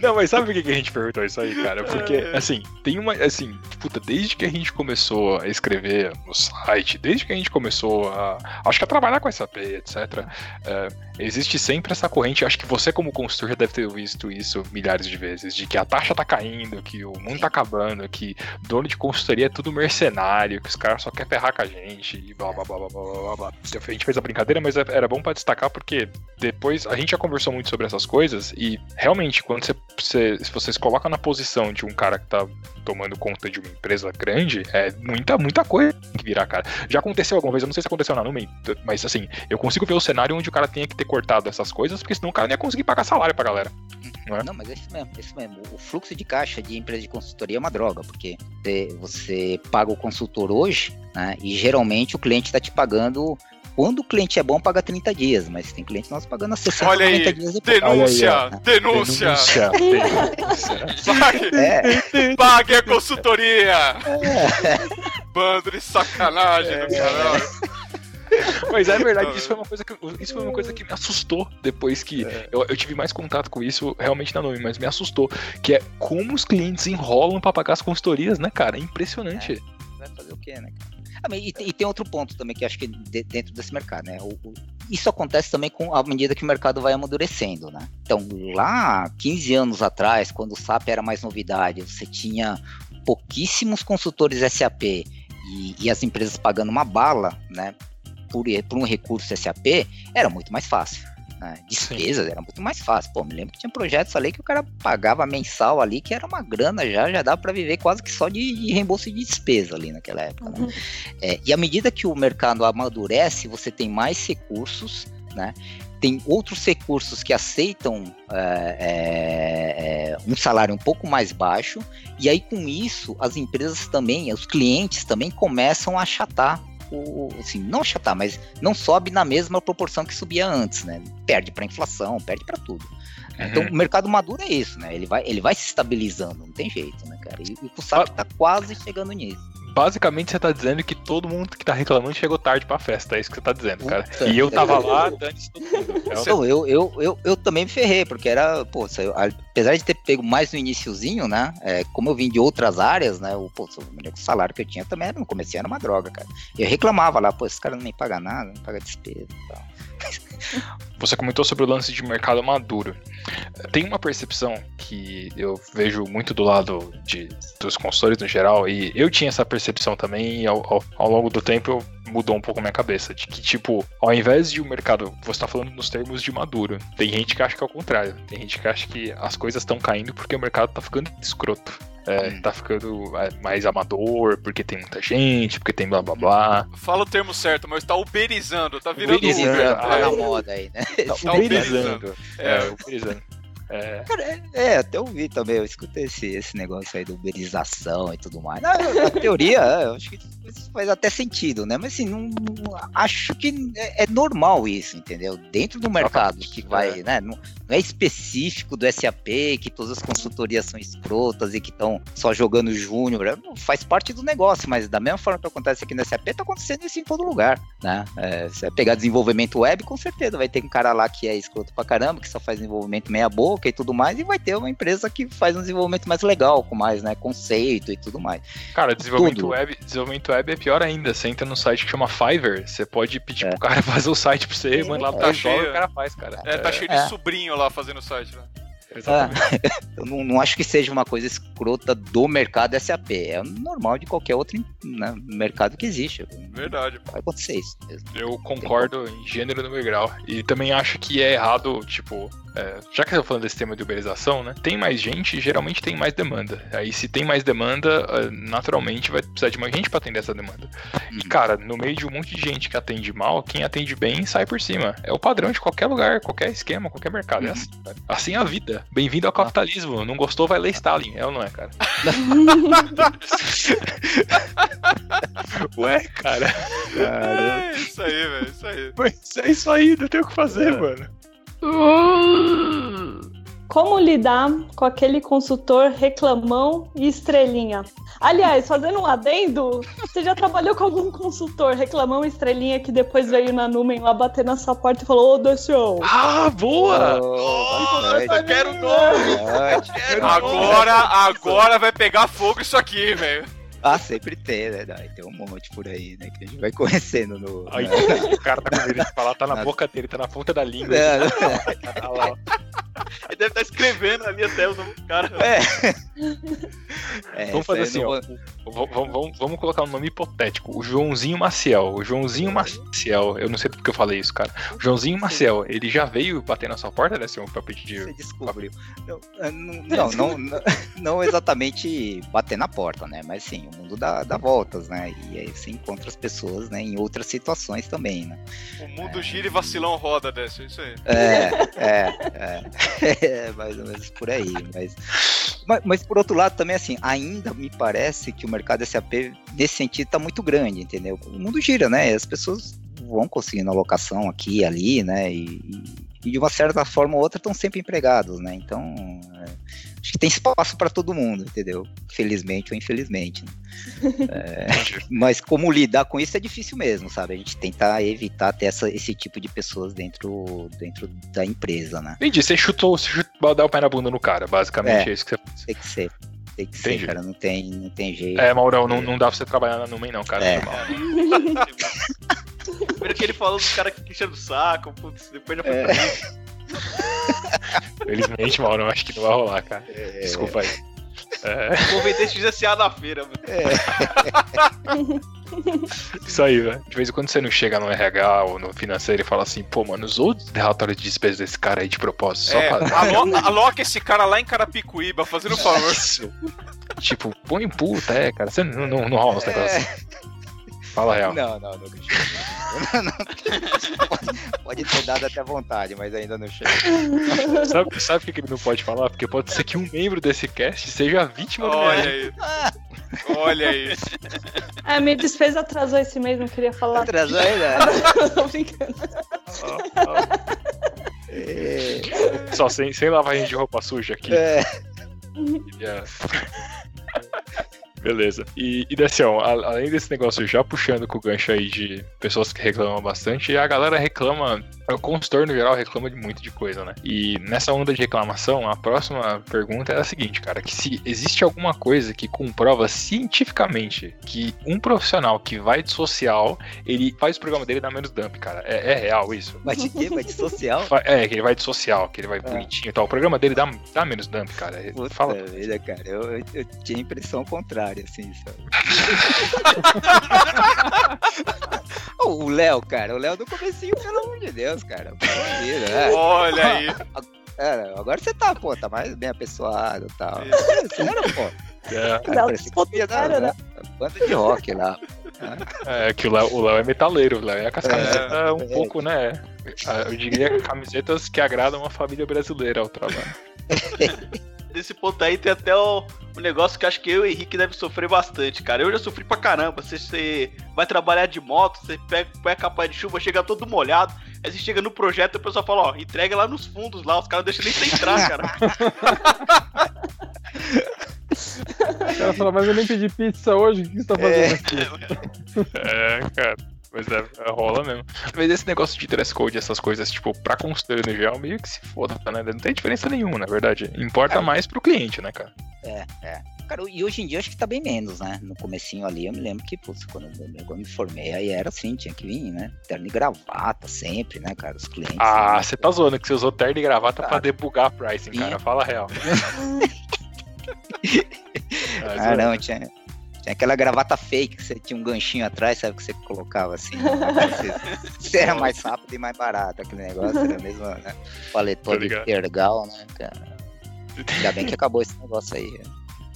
S1: Não, mas sabe por que que a gente perguntou isso aí, cara? Porque, assim, tem uma. Assim, puta, desde que a gente começou a escrever no site, desde que a gente começou a. Acho que a trabalhar com SAP, etc. é, existe sempre essa corrente. Acho que você, como consultor, já deve ter visto isso milhares de vezes: de que a taxa tá caindo, que o mundo tá acabando, que dono de consultoria é tudo mercenário, que os caras só querem ferrar com a gente, e blá blá blá blá blá blá blá. blá. A gente fez a brincadeira, mas é, era bom pra destacar porque depois a gente já conversou muito sobre essas coisas e realmente quando você, você se você se coloca na posição de um cara que tá tomando conta de uma empresa grande, é muita, muita coisa que virar, cara. Já aconteceu alguma vez, eu não sei se aconteceu na Numen, mas assim, eu consigo ver o cenário onde o cara tenha que ter cortado essas coisas, porque senão o cara não ia conseguir pagar salário pra galera. Não é?
S8: Não, mas é isso mesmo, é isso mesmo. O fluxo de caixa de empresa de consultoria é uma droga, porque você, você paga o consultor hoje, né? E geralmente o cliente está te pagando. Quando o cliente é bom, paga 30 dias, mas tem cliente nosso pagando a 60,
S9: Olha
S8: 90
S9: aí,
S8: dias depois.
S9: denúncia,
S1: Olha aí,
S9: denúncia,
S1: denúncia. [LAUGHS]
S9: pague,
S8: É,
S9: pague a consultoria, bando de sacanagem
S8: É.
S9: do caralho.
S1: Mas é verdade, isso foi uma coisa que, isso foi uma coisa que me assustou depois que eu, eu tive mais contato com isso realmente na Nome, mas me assustou. Que é como os clientes enrolam pra pagar as consultorias, né, cara? É impressionante.
S8: vai fazer o quê, né? cara? Ah, e, e tem outro ponto também que acho que de- dentro desse mercado, né? O- o- isso acontece também com à medida que o mercado vai amadurecendo, né? Então, lá 15 anos atrás, quando o SAP era mais novidade, você tinha pouquíssimos consultores SAP e, e as empresas pagando uma bala, né? Por, por um recurso SAP, era muito mais fácil. Né? Despesas era muito mais fácil. Pô, me lembro que tinha projetos ali que o cara pagava mensal ali, que era uma grana já, já dava para viver quase que só de, de reembolso de despesa ali naquela época. né? É, e à medida que o mercado amadurece, você tem mais recursos, né? Tem outros recursos que aceitam é, é, é, um salário um pouco mais baixo, e aí com isso as empresas também, os clientes também começam a achatar o, assim, não achatar, mas não sobe na mesma proporção que subia antes, né? Perde para inflação, perde para tudo. Então
S1: Uhum.
S8: o mercado maduro é isso, né? Ele vai, ele vai se estabilizando, não tem jeito, né, cara? E, e o SAP tá quase chegando nisso.
S1: Basicamente, você tá dizendo que todo mundo que tá reclamando chegou tarde pra festa. É isso que você tá dizendo, cara.
S8: Puta,
S1: E eu tava
S8: é.
S1: lá, dane-se todo mundo. É o-
S8: Então, eu, eu, eu, eu também me ferrei, porque era, pô, eu- apesar de ter pego mais no iniciozinho, né? é, como eu vim de outras áreas, né? O, pô, o salário que eu tinha também era, no começo era uma droga, cara. Eu reclamava lá, pô, esse cara não me paga nada, não paga despesa e tal. [LAUGHS]
S1: Você comentou sobre o lance de mercado maduro. Tem uma percepção que eu vejo muito do lado de, dos consultores no geral, e eu tinha essa percepção também, e ao, ao, ao longo do tempo mudou um pouco a minha cabeça. De que, tipo, ao invés de o mercado. Você tá falando nos termos de maduro. Tem gente que acha que é o contrário. Tem gente que acha que as coisas estão caindo porque o mercado tá ficando escroto. É, tá ficando é, mais amador, porque tem muita gente, porque tem blá blá blá.
S9: Fala o termo certo, mas tá uberizando, tá virando
S1: Uberizando,
S9: Uber.
S8: tá
S9: É.
S8: na moda aí, né?
S1: Tá
S9: Tá
S1: uberizando.
S9: É.
S1: É, uberizando. É,
S8: Cara, é, é, até ouvi também, eu escutei esse, esse negócio aí da uberização e tudo mais. Na, na teoria, é, [LAUGHS] eu acho que isso faz até sentido, né? Mas assim, não, não- acho que é, é normal isso, entendeu? Dentro do mercado que vai, né? Não, não é específico do SAP, que todas as consultorias são escrotas e que estão só jogando júnior, é, não, faz parte do negócio, mas da mesma forma que acontece aqui no SAP, tá acontecendo isso em todo lugar, né? É, se você pegar desenvolvimento web, com certeza vai ter um cara lá que é escroto pra caramba, que só faz desenvolvimento meia boca e tudo mais, e vai ter uma empresa que faz um desenvolvimento mais legal, com mais, né, conceito e tudo mais.
S1: Cara, desenvolvimento
S8: Tudo.
S1: web, desenvolvimento web é pior ainda. Você entra no site que chama Fiverr, você pode pedir
S8: É.
S1: pro cara [LAUGHS] fazer o site pra você, manda lá pro
S9: Tá
S1: e
S9: cheio.
S1: o cara faz, cara.
S9: É, tá cheio de
S8: É.
S9: sobrinho lá fazendo o site. Né?
S1: Exatamente. [LAUGHS]
S8: eu não, não acho que seja uma coisa escrota do mercado SAP. É normal de qualquer outro né, mercado que existe.
S9: Verdade.
S8: Vai acontecer isso mesmo.
S1: Eu concordo em gênero no grau. E também acho que é errado, tipo, é, já que eu tô falando desse tema de uberização, né? Tem mais gente, geralmente tem mais demanda. Aí se tem mais demanda, é, naturalmente vai precisar de mais gente pra atender essa demanda. E cara, no meio de um monte de gente que atende mal, quem atende bem sai por cima. É o padrão de qualquer lugar, qualquer esquema, qualquer mercado. É assim, cara. assim é a vida. Bem-vindo ao capitalismo. Não gostou, vai ler Stalin. É ou não é, cara? [LAUGHS] Ué, cara.
S9: É isso aí, velho. Isso aí.
S1: Mas é isso aí, não tem o que fazer, mano.
S6: Como lidar com aquele consultor reclamão e estrelinha? Aliás, fazendo um adendo, você já trabalhou com algum consultor reclamão e estrelinha que depois veio na Numen lá bater na sua porta e falou: Ô, Deixou,
S1: Ah, boa!
S2: Nossa, quero nome! Quero nome!
S9: Agora, agora vai pegar fogo isso aqui, velho.
S8: Ah, sempre tem, né? Tem um monte por aí, né? Que a gente vai [LAUGHS] conhecendo no.
S1: Aí o cara tá com medo de falar, tá na [LAUGHS] boca dele, tá na ponta da língua.
S8: Não, não. [LAUGHS]
S1: Tá lá.
S2: Ele deve estar escrevendo ali até o nome do cara.
S8: É. [LAUGHS] É,
S1: Vamos fazer assim, ó.
S8: não
S1: V- v- vamos, vamos colocar um nome hipotético. O Joãozinho Maciel. O Joãozinho Maciel. Eu não sei porque eu falei isso, cara. O Joãozinho Maciel, ele já veio bater na sua porta, né, senhor? Pra pedir.
S8: Você descobriu. Não, é, [LAUGHS] não, não, não, não- exatamente bater na porta, né? Mas sim, o mundo dá, dá voltas, né? E aí você encontra as pessoas né, em outras situações também, né?
S9: O mundo gira e vacilão roda dessa, isso aí.
S8: É, é, é, é, mais ou menos por aí. Mas, mas, mas por outro lado também, assim, ainda me parece que o mercado SAP, nesse sentido, tá muito grande, entendeu? O mundo gira, né? As pessoas vão conseguindo alocação aqui e ali, né? E, e- de uma certa forma ou outra estão sempre empregados, né? Então, acho que tem espaço para todo mundo, entendeu? Felizmente ou infelizmente. né? [LAUGHS] É, mas como lidar com isso é difícil mesmo, sabe? A gente tentar evitar ter essa, esse tipo de pessoas dentro, dentro da empresa, né?
S1: Entendi, você chutou, você chutou, dar o pé na bunda no cara, basicamente é,
S8: É.
S1: isso que você fez.
S8: Tem que ser. Tem que
S1: Entendi.
S8: ser, cara. Não tem, não tem jeito.
S1: É, Maurão, não, não dá pra você trabalhar na Numen, não, cara.
S8: É.
S1: Mal. [LAUGHS]
S2: Primeiro que ele falou dos caras que enchendo o saco, putz, depois já foi
S8: É.
S1: Felizmente, Maurão, acho que não vai rolar, cara. Desculpa aí. É,
S2: Vou vender XSA na feira, mano. [LAUGHS]
S1: isso aí, velho. De vez em quando você não chega no RH ou no financeiro e fala assim, pô, mano, usou o relatório de despesa desse cara aí de propósito, só
S9: É,
S1: pra.
S9: alo- aloca esse cara lá em Carapicuíba, fazendo um favor.
S1: Isso. tipo, põe em puta, é, cara. Você não, não, não rola os negócios assim. Fala a real.
S8: Não, não, nunca chega. Pode, pode ter dado até vontade, mas ainda não chega.
S1: Sabe, sabe por que ele não pode falar? Porque pode ser que um membro desse cast seja vítima do
S9: Olha
S1: mercado.
S9: aí. Olha aí.
S6: A minha despesa atrasou esse mês, não queria falar.
S8: Atrasou ainda? [LAUGHS]
S6: Tô brincando.
S8: É,
S1: Só sem, sem lavagem de roupa suja aqui.
S8: é.
S1: Yeah. Beleza. E, e Dacião, a- além desse negócio já puxando com o gancho aí de pessoas que reclamam bastante, a galera reclama, o consultor no geral reclama de muito de coisa, né? E nessa onda de reclamação, a próxima pergunta é a seguinte, cara, que se existe alguma coisa que comprova cientificamente que um profissional que vai de social, ele faz o programa dele dar menos dump, cara. É, é real isso?
S8: Mas de quê? Mas de social?
S1: É, que ele vai de social, que ele vai bonitinho e tal. O programa dele dá, dá menos dump, cara.
S8: Puta
S1: Fala.
S8: vida, cara. Eu, eu, eu tinha a impressão contrária, assim, sabe? [LAUGHS] [LAUGHS] o Léo, cara, o Léo do comecinho, pelo amor de Deus, cara. Pô, vida, né?
S9: Olha aí. [LAUGHS]
S8: Cara, agora você tá, pô, tá mais bem apessoado e tal. Sério, pô.
S1: É,
S8: Cara, dar,
S6: Cara,
S8: né? Banda de rock lá.
S1: É que o Léo, o Léo é metaleiro, o Léo é com as
S8: É,
S1: camisetas um
S8: é.
S1: pouco, né? ah, Eu diria camisetas que agradam a família brasileira ao trabalho. [LAUGHS]
S2: Nesse ponto aí tem até o, o negócio que acho que eu e o Henrique deve sofrer bastante, cara. Eu já sofri pra caramba. Você, você vai trabalhar de moto, você pega, põe a capa de chuva, chega todo molhado. Aí você chega no projeto e o pessoal fala, ó, entrega lá nos fundos lá, os caras não deixam nem você entrar, cara. [LAUGHS]
S7: O cara fala, mas eu nem pedi pizza hoje, o que você tá fazendo
S8: É.
S7: aqui? [LAUGHS]
S1: É, cara. Mas é, é, rola mesmo. Mas esse negócio de dress code, essas coisas, tipo, pra consultor no geral, meio que se foda, né? Não tem diferença nenhuma, na verdade. Importa mais pro cliente, né, cara?
S8: É, é. Cara, e hoje em dia acho que tá bem menos, né? No comecinho ali, eu me lembro que, putz, quando eu, quando me formei, aí era assim, tinha que vir, né? Terno e gravata sempre, né, cara? Os clientes.
S1: Ah,
S8: né?
S1: você tá zoando que você usou terno e gravata pra
S8: Cara.
S1: debugar pricing,
S8: Vinha.
S1: cara. Fala a real. [LAUGHS] [LAUGHS] Ah,
S8: Ah, não, tinha, tinha aquela gravata fake que você tinha um ganchinho atrás, sabe? Que você colocava assim. né? [LAUGHS] Você, era mais rápido e mais barato aquele negócio, era mesmo, né? Paletó de tergal, né, cara? Ainda bem que acabou esse negócio aí.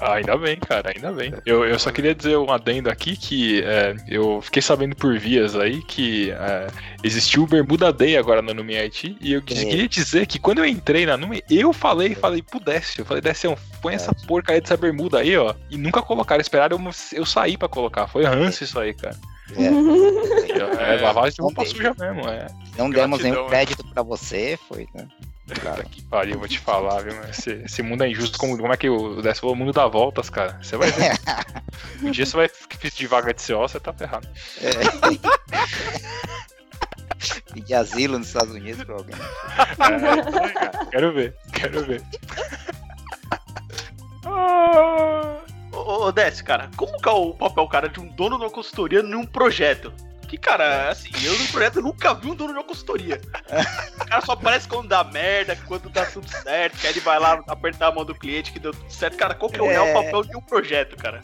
S1: Ah, ainda bem, cara, ainda bem. Eu, eu só queria dizer um adendo aqui que é, eu fiquei sabendo por vias aí que é, existiu o Bermuda Day agora na Numi IT e eu
S8: É.
S1: queria dizer que quando eu entrei na Numi, eu falei, falei pro Décio, eu falei, Décio, põe essa porcaria dessa bermuda aí, ó, e nunca colocaram, esperaram eu, eu sair pra colocar. Foi ranço isso aí, cara. É, [LAUGHS]
S9: É,
S1: lavagem de roupa suja mesmo, é.
S8: Não demos
S9: Gratidão,
S8: nenhum
S9: né?
S8: crédito pra você, foi, né?
S1: Puta que pariu, vou te falar, viu? Esse, esse mundo é injusto. Como, como é que o Décio falou? O mundo dá voltas, cara. Você vai ver. [LAUGHS] um dia você vai pedir vaga de CO, você tá ferrado. [LAUGHS]
S8: Pedir asilo nos Estados Unidos pra alguém.
S1: É, quero ver, quero ver.
S2: Ô, ô Décio, cara, como que é o papel, cara, de um dono de uma consultoria num projeto? Que, cara, assim, eu no projeto nunca vi um dono de uma consultoria. O cara só aparece quando dá merda, quando dá tudo certo, que aí ele vai lá apertar a mão do cliente que deu tudo certo. Cara, qual que é o real
S8: É.
S2: papel de um projeto, cara?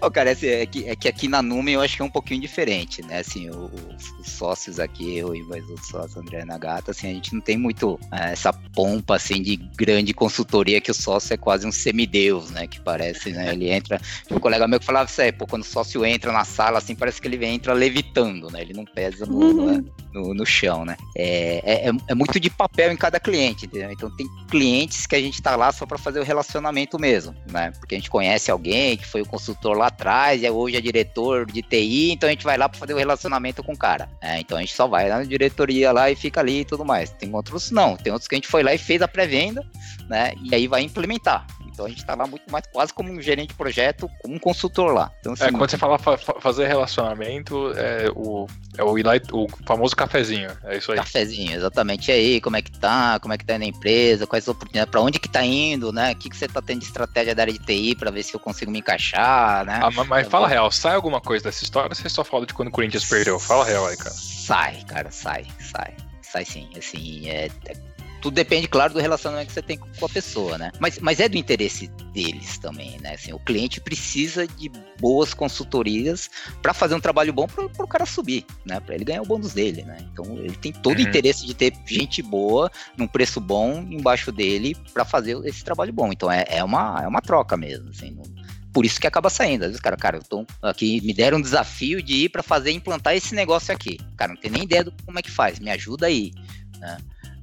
S8: Ó, cara, assim, é, que, é que aqui na Numen eu acho que é um pouquinho diferente, né? Assim, o- os, os sócios aqui, eu e mais outros sócios, André Nagata, assim, a gente não tem muito é, essa pompa, assim, de grande consultoria que o sócio é quase um semideus, né? Que parece, né? Ele entra... Um colega meu que falava isso aí, pô, quando o sócio entra na sala, assim, parece que ele entra levitando, né? Ele não pesa no, né, no, no chão, né? É, é, é- é muito de papel em cada cliente, entendeu? Então tem clientes que a gente tá lá só para fazer o relacionamento mesmo, né? Porque a gente conhece alguém que foi o consultor lá atrás, e hoje é diretor de TI, então a gente vai lá para fazer o relacionamento com o cara. É, então a gente só vai lá na diretoria lá e fica ali e tudo mais. Tem outros não, tem outros que a gente foi lá e fez a pré-venda, né? E aí vai implementar. Então a gente lá muito mais quase como um gerente de projeto, como um consultor lá. Então, assim,
S1: É, quando você fala fa- fa- fazer relacionamento, é o, é o, o famoso cafezinho. É isso aí.
S8: Cafezinho, exatamente. E aí, como é que tá? Como é que tá na empresa? Quais as oportunidades? Pra onde que tá indo, né? O que, que você tá tendo de estratégia da área de TI pra ver se eu consigo me encaixar, né?
S1: Ah, mas, mas fala real, sai alguma coisa dessa história ou você só fala de quando o Corinthians perdeu? Fala real aí, cara.
S8: Sai, cara, sai, sai. Sai sim, assim, é... Tudo depende, claro, do relacionamento que você tem com a pessoa, né? Mas, mas é do interesse deles também, né? Assim, o cliente precisa de boas consultorias para fazer um trabalho bom para o cara subir, né? Para ele ganhar o bônus dele, né? Então ele tem todo o
S1: Uhum.
S8: interesse de ter gente boa num preço bom embaixo dele para fazer esse trabalho bom. Então é, é, uma, é uma troca mesmo, assim. não- por isso que acaba saindo. Às vezes, cara, cara, eu tô aqui, me deram um desafio de ir para fazer implantar esse negócio aqui. Cara, não tem nem ideia do como é que faz. Me ajuda aí. Né?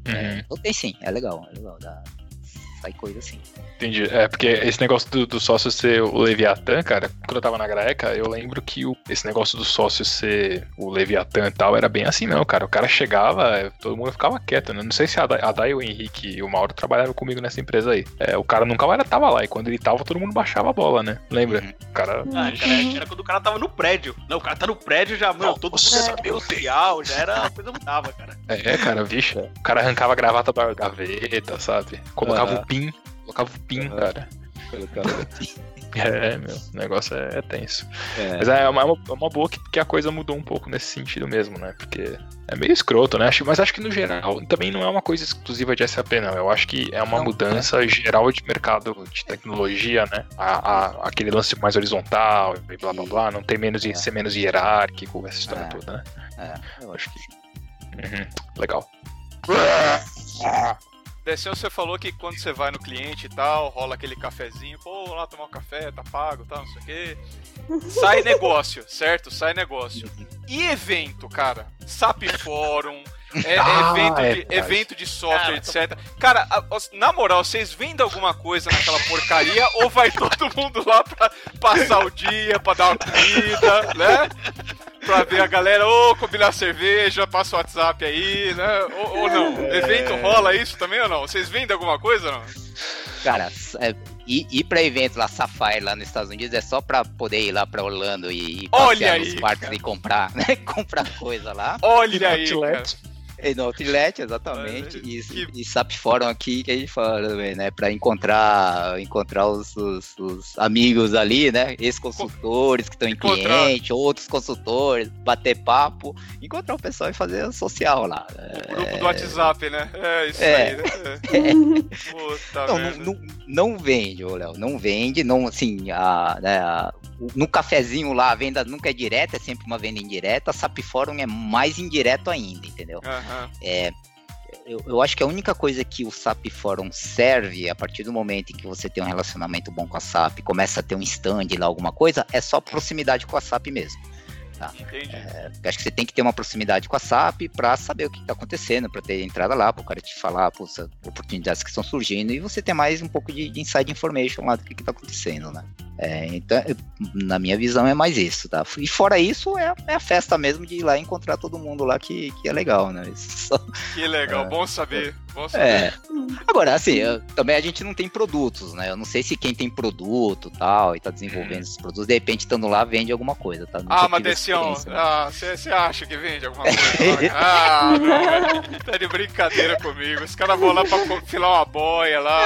S1: Uhum.
S8: É, tem sim, é legal, é legal. Dá, sai coisa assim.
S1: Entendi. É, porque esse negócio do, do sócio ser o Leviatã, cara, quando eu tava na Graeca, eu lembro que o- esse negócio do sócio ser o Leviatã e tal era bem assim, não, cara. O cara chegava, todo mundo ficava quieto, né? Não sei se a Dai, a Dai, o Henrique e o Mauro trabalharam comigo nessa empresa aí. É, o cara nunca mais tava lá, e quando ele tava, todo mundo baixava a bola, né? Lembra?
S8: Uhum.
S1: O cara.
S2: Ah, cara, era quando o cara tava no prédio. Não, o cara tá no prédio já, meu, todo mundo o social, já era a coisa mudava, cara.
S1: É, cara, vixe. O cara arrancava a gravata da gaveta, sabe? Colocava
S7: Aham.
S1: o pin. Colocava o pin,
S7: Aham.
S1: cara.
S7: Colocava- [LAUGHS]
S1: É, meu, o negócio é, é tenso.
S7: É.
S1: Mas é uma, é uma, é uma boa que, que a coisa mudou um pouco nesse sentido mesmo, né? Porque é meio escroto, né? Mas acho que no geral também não é uma coisa exclusiva de SAP, não. Eu acho que é uma
S8: Não,
S1: mudança geral de mercado de tecnologia, né? A, a- aquele lance mais horizontal e blá blá blá, não tem menos,
S8: É.
S1: ser menos hierárquico, essa história
S8: É.
S1: toda, né?
S8: É, eu acho que.
S1: Uhum, legal. [LAUGHS]
S9: Desceu, você falou que quando você vai no cliente e tal, rola aquele cafezinho, pô, vou lá tomar um café, tá pago, tal, não sei o quê. [LAUGHS] Sai negócio, certo? Sai negócio. E evento, cara? SAP Fórum, é, [LAUGHS]
S1: Ah,
S9: evento,
S1: é
S9: de, evento de software,
S2: Cara,
S9: etc. Cara, a- os- na moral, vocês vendem alguma coisa naquela porcaria ou vai [LAUGHS] todo mundo lá pra passar o dia, pra dar uma comida, né? Pra ver a galera, ô, combinar cerveja, passa o WhatsApp aí, né? Ou, ou não? Evento rola isso também ou não? Vocês vendem alguma coisa ou não?
S8: Cara, é, ir, ir pra evento lá, Sapphire, lá nos Estados Unidos, é só pra poder ir lá pra Orlando e, e
S9: Olha
S8: passear
S9: aí,
S8: nos parques
S9: cara.
S8: e comprar, [LAUGHS] né? comprar coisa lá.
S9: Olha aí, cara.
S1: Outlet.
S8: No Outlet, exatamente.
S9: Olha,
S8: E,
S9: que-
S8: e SAP Fórum aqui que a gente fala também, né? Pra encontrar, encontrar os, os- os amigos ali, né? Ex-consultores que estão em
S9: Encontrar.
S8: cliente, outros consultores, bater papo, encontrar o pessoal e fazer social lá.
S9: O grupo do WhatsApp, né? É isso
S8: É.
S9: aí, né? [LAUGHS] É. Puta
S8: Não,
S9: merda.
S8: não, não, vende, ô Léo, não vende, não, assim, a, né, a- no cafezinho lá a venda nunca é direta, é sempre uma venda indireta, a SAP Fórum é mais indireto ainda, entendeu?
S9: Aham.
S8: É, eu, eu acho que a única coisa que o SAP Forum serve, a partir do momento em que você tem um relacionamento bom com a SAP, começa a ter um stand lá, alguma coisa, é só proximidade com a SAP mesmo.
S9: Entendi.
S8: Eu acho que você tem que ter uma proximidade com a SAP para saber o que está acontecendo, para ter entrada lá, para o cara te falar putz, oportunidades que estão surgindo e você ter mais um pouco de, de inside information lá do que está acontecendo, né? É, então, na minha visão, é mais isso, tá? E fora isso, é, é a festa mesmo de ir lá encontrar todo mundo lá que, que é legal, né? [LAUGHS] Isso
S9: Que legal,
S8: É.
S9: bom saber.
S8: É. Agora, assim, eu- também a gente não tem produtos, né? Eu não sei se quem tem produto tal e tá desenvolvendo esses produtos, de repente estando lá vende alguma coisa, tá? Nunca
S9: Ah, mas Decião,
S8: experiência, né?
S9: ah, você acha que vende alguma coisa? [LAUGHS] ah, não, tá de brincadeira comigo. Os caras vão lá pra filar uma boia lá.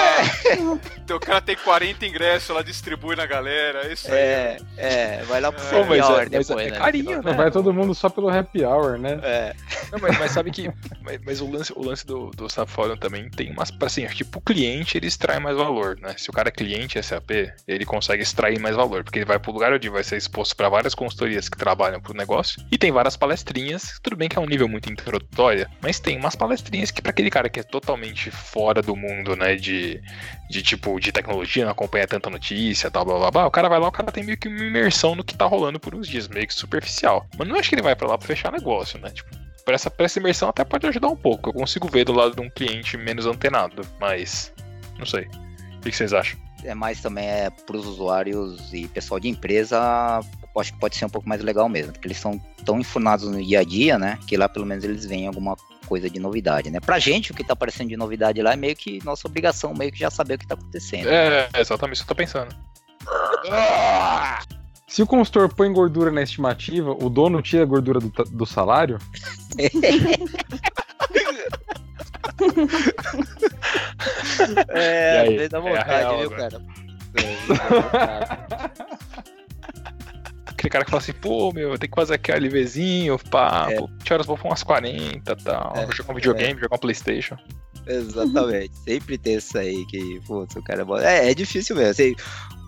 S9: O cara tem 40 ingressos lá, distribui na galera. É isso aí.
S8: É, é, vai lá pro
S9: É,
S1: é-
S8: hour
S1: mas
S8: depois,
S1: é
S8: né?
S1: carinho, né?
S7: Vai todo mundo só pelo happy hour, né?
S8: É,
S1: Não, mas, mas sabe que. Mas, mas o lance, o lance do, do SAP Forum também tem umas. Assim, tipo, o cliente ele extrai mais valor, né? Se o cara é cliente SAP, ele consegue extrair mais valor, porque ele vai pro lugar onde vai ser exposto para várias consultorias que trabalham pro negócio e tem várias palestrinhas. Tudo bem que é um nível muito introdutório, mas tem umas palestrinhas que, para aquele cara que é totalmente fora do mundo, né? De, de tipo, de tecnologia, não acompanha tanta notícia, tal, blá blá blá, o cara vai lá, o cara tem meio que uma imersão no que tá rolando por uns dias, meio que superficial. Mas não acho que ele vai pra lá pra fechar negócio, né? Tipo, pra essa, pra essa imersão até pode ajudar um pouco. Eu consigo ver do lado de um cliente menos antenado, mas. Não sei. O que vocês acham?
S8: é mais também é pros usuários e pessoal de empresa, eu acho que pode ser um pouco mais legal mesmo, porque eles são tão enfunados no dia a dia, né, que lá pelo menos eles veem alguma coisa de novidade, né? Pra gente, o que tá aparecendo de novidade lá é meio que nossa obrigação, meio que já saber o que tá acontecendo.
S1: É, exatamente isso que eu tô pensando.
S7: Se o consultor põe gordura na estimativa, o dono tira a gordura do, do salário?
S8: É, [LAUGHS]
S1: aí?
S8: às vezes dá
S1: É
S8: vontade,
S1: real
S8: viu, cara? É, dá vontade.
S1: Aquele cara que fala assim, pô, meu, eu tenho que fazer aquele LVzinho, pá,
S8: É.
S1: que horas vou pra umas 40 e tal.
S8: É,
S1: Vou jogar um videogame, jogar um Playstation.
S8: Exatamente. Sempre tem isso aí que, putz, o cara é bom. É, é difícil mesmo. assim,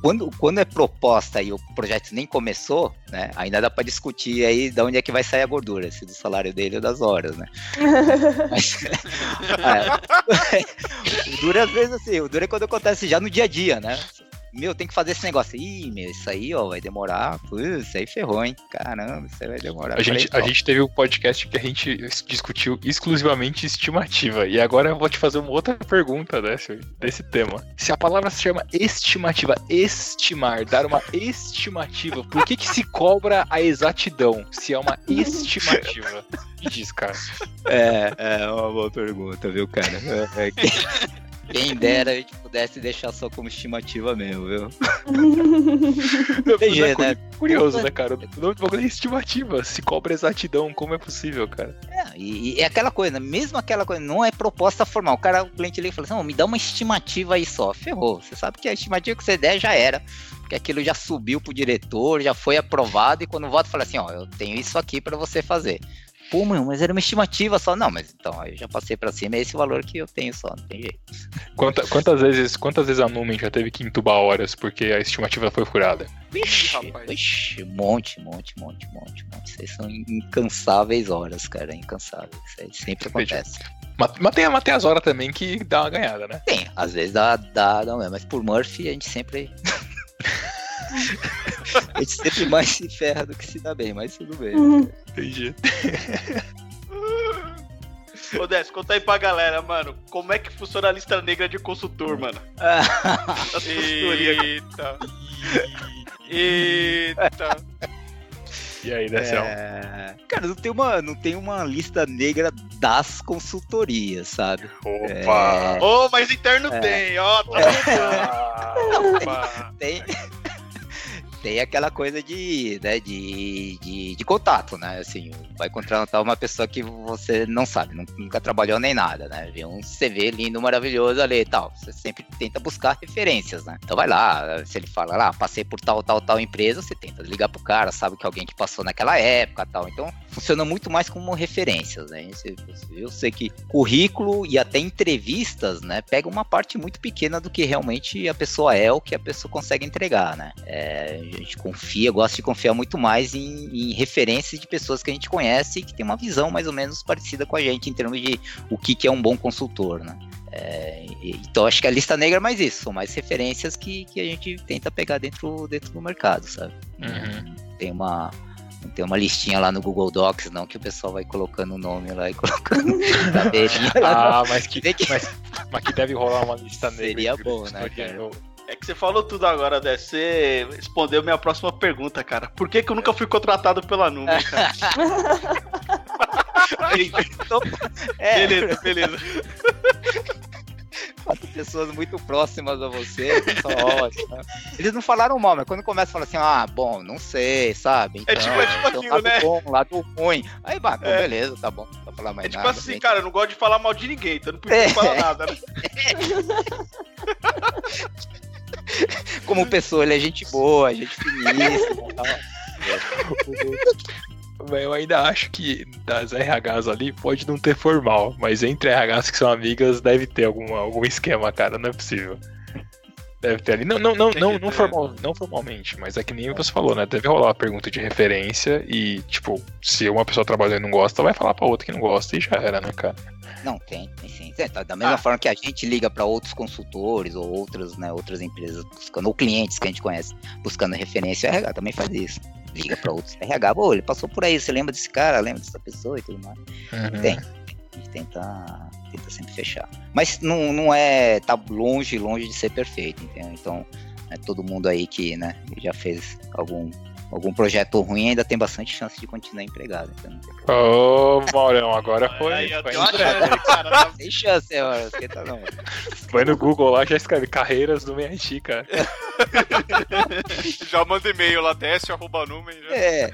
S8: quando, quando é proposta e o projeto nem começou, né? Ainda dá pra discutir aí de onde é que vai sair a gordura, se do salário dele ou das horas, né? [LAUGHS] Mas, [LAUGHS] é, [LAUGHS] o duro é às vezes assim, o duro é quando acontece já no dia a dia, né? Meu, tem que fazer esse negócio. Ih, meu, isso aí, ó, vai demorar. Putz, isso aí ferrou, hein? Caramba, isso aí vai demorar.
S1: A gente, a gente teve um podcast que a gente discutiu exclusivamente estimativa. E agora eu vou te fazer uma outra pergunta desse, desse tema. Se a palavra se chama estimativa, estimar, dar uma estimativa, por que, que se cobra a exatidão se é uma estimativa? Me [LAUGHS] diz, cara.
S8: É, é uma boa pergunta, viu, cara? É, é, quem, dera a gente pudesse deixar só como estimativa mesmo, viu? Tem jeito, né?
S1: Curioso, né, cara? O nome do bagulho é estimativa. Se cobra exatidão, como é possível, cara?
S8: É, e, é aquela coisa, mesmo aquela coisa, não é proposta formal. O cara, o cliente e fala assim, "Não, me dá uma estimativa aí só. Ferrou. Você sabe que a estimativa que você der já era. Porque aquilo já subiu pro diretor, já foi aprovado, e quando volta fala assim, ó, eu tenho isso aqui pra você fazer. Pô, meu, mas era uma estimativa só. Não, mas então, eu já passei pra cima, é esse valor que eu tenho só, não tem jeito.
S1: Quanta- quantas, vezes, quantas vezes a Numen já teve que entubar horas porque a estimativa foi furada?
S8: Vixe,
S9: rapaz.
S8: vixe, monte, monte, monte, monte, monte. Vocês são incansáveis horas, cara, incansáveis. Isso aí sempre acontece.
S1: Mas, tem, mas tem as horas também que dá uma ganhada, né?
S8: Tem, às vezes dá, dá, não é, mas por Murphy a gente sempre. [LAUGHS] [LAUGHS] a gente sempre mais se ferra do que se dá bem, mas tudo bem.
S1: Entendi.
S2: Ô, Décio, conta aí pra galera, mano. Como é que funciona a lista negra de consultor, mano? [LAUGHS]
S9: Eita. Eita.
S1: E aí, Decel?
S8: É, Cara, não tem, uma, não tem uma lista negra das consultorias, sabe?
S1: Opa!
S8: É,
S2: Ô, mas interno
S8: É.
S2: tem, ó. Tá [LAUGHS]
S1: Opa!
S8: tem, tem aquela coisa de, né, de, de, de contato, né? Assim, vai contratar uma pessoa que você não sabe, nunca trabalhou nem nada, né? Vê um CV lindo, maravilhoso ali e tal. Você sempre tenta buscar referências, né? Então vai lá, se ele fala lá, passei por tal, tal, tal empresa, você tenta ligar pro cara, sabe que alguém que passou naquela época tal. Então funciona muito mais como referências, né? Eu sei que currículo e até entrevistas, né, pega uma parte muito pequena do que realmente a pessoa é, o que a pessoa consegue entregar, né? É, a gente confia, gosta de confiar muito mais em, em, referências de pessoas que a gente conhece e que tem uma visão mais ou menos parecida com a gente em termos de o que, que é um bom consultor, né? É, então acho que a lista negra é mais isso, são mais referências que, que a gente tenta pegar dentro, dentro do mercado, sabe? Uhum. Tem uma não tem uma listinha lá no Google Docs, não, que o pessoal vai colocando o nome lá e colocando [LAUGHS]
S1: Ah, mas que, que... Mas, mas que deve rolar uma lista negra.
S8: Seria bom, né, cara?
S2: É que você falou tudo agora, Dé. Você respondeu minha próxima pergunta, cara. Por que, que eu nunca fui contratado pela Nuvem, [LAUGHS] cara?
S8: é. Beleza, beleza quatro pessoas muito próximas a você. Eles não falaram mal, mas quando começa a falar assim, ah, bom, não sei, sabe?
S2: Então, é tipo, é tipo então, aquilo, lado né?
S8: Bom, lado ruim. Aí, bah, é. beleza, tá bom, não falar mais
S2: é tipo
S8: nada.
S2: assim, gente. cara, eu não gosto de falar mal de ninguém, então não preciso [LAUGHS] é. falar nada, né? [LAUGHS] [LAUGHS]
S8: Como pessoa, ele é gente boa, gente finíssima tal. [LAUGHS]
S1: Eu ainda acho que das RHs ali pode não ter formal, mas entre RHs que são amigas deve ter algum, algum esquema, cara, não é possível. Deve ter ali. Não, não, não, não, não, formal, não formalmente, mas é que nem você falou, né? Deve rolar uma pergunta de referência e, tipo, se uma pessoa trabalhando e não gosta, vai falar pra outra que não gosta e já era, né, cara?
S8: Não, tem, tem sim. É, tá, da mesma ah. forma que a gente liga para outros consultores ou outras, né, outras empresas buscando, ou clientes que a gente conhece, buscando referência, a RH também faz isso liga para outros RH, pô, ele passou por aí, você lembra desse cara, lembra dessa pessoa e tudo mais. Uhum. Tem. Gente tenta, tenta sempre fechar. Mas não, não é. tá longe, longe de ser perfeito, entendeu? Então, é todo mundo aí que né, já fez algum algum projeto ruim, ainda tem bastante chance de continuar empregado. Então
S1: Ô, Maurão, agora foi. Aí, foi
S8: cara, tem chance, mano. Tá não.
S1: Foi no Google lá, já escreve carreiras do MIT, cara.
S9: já manda e-mail lá, desce, arroba numen. Já.
S8: É.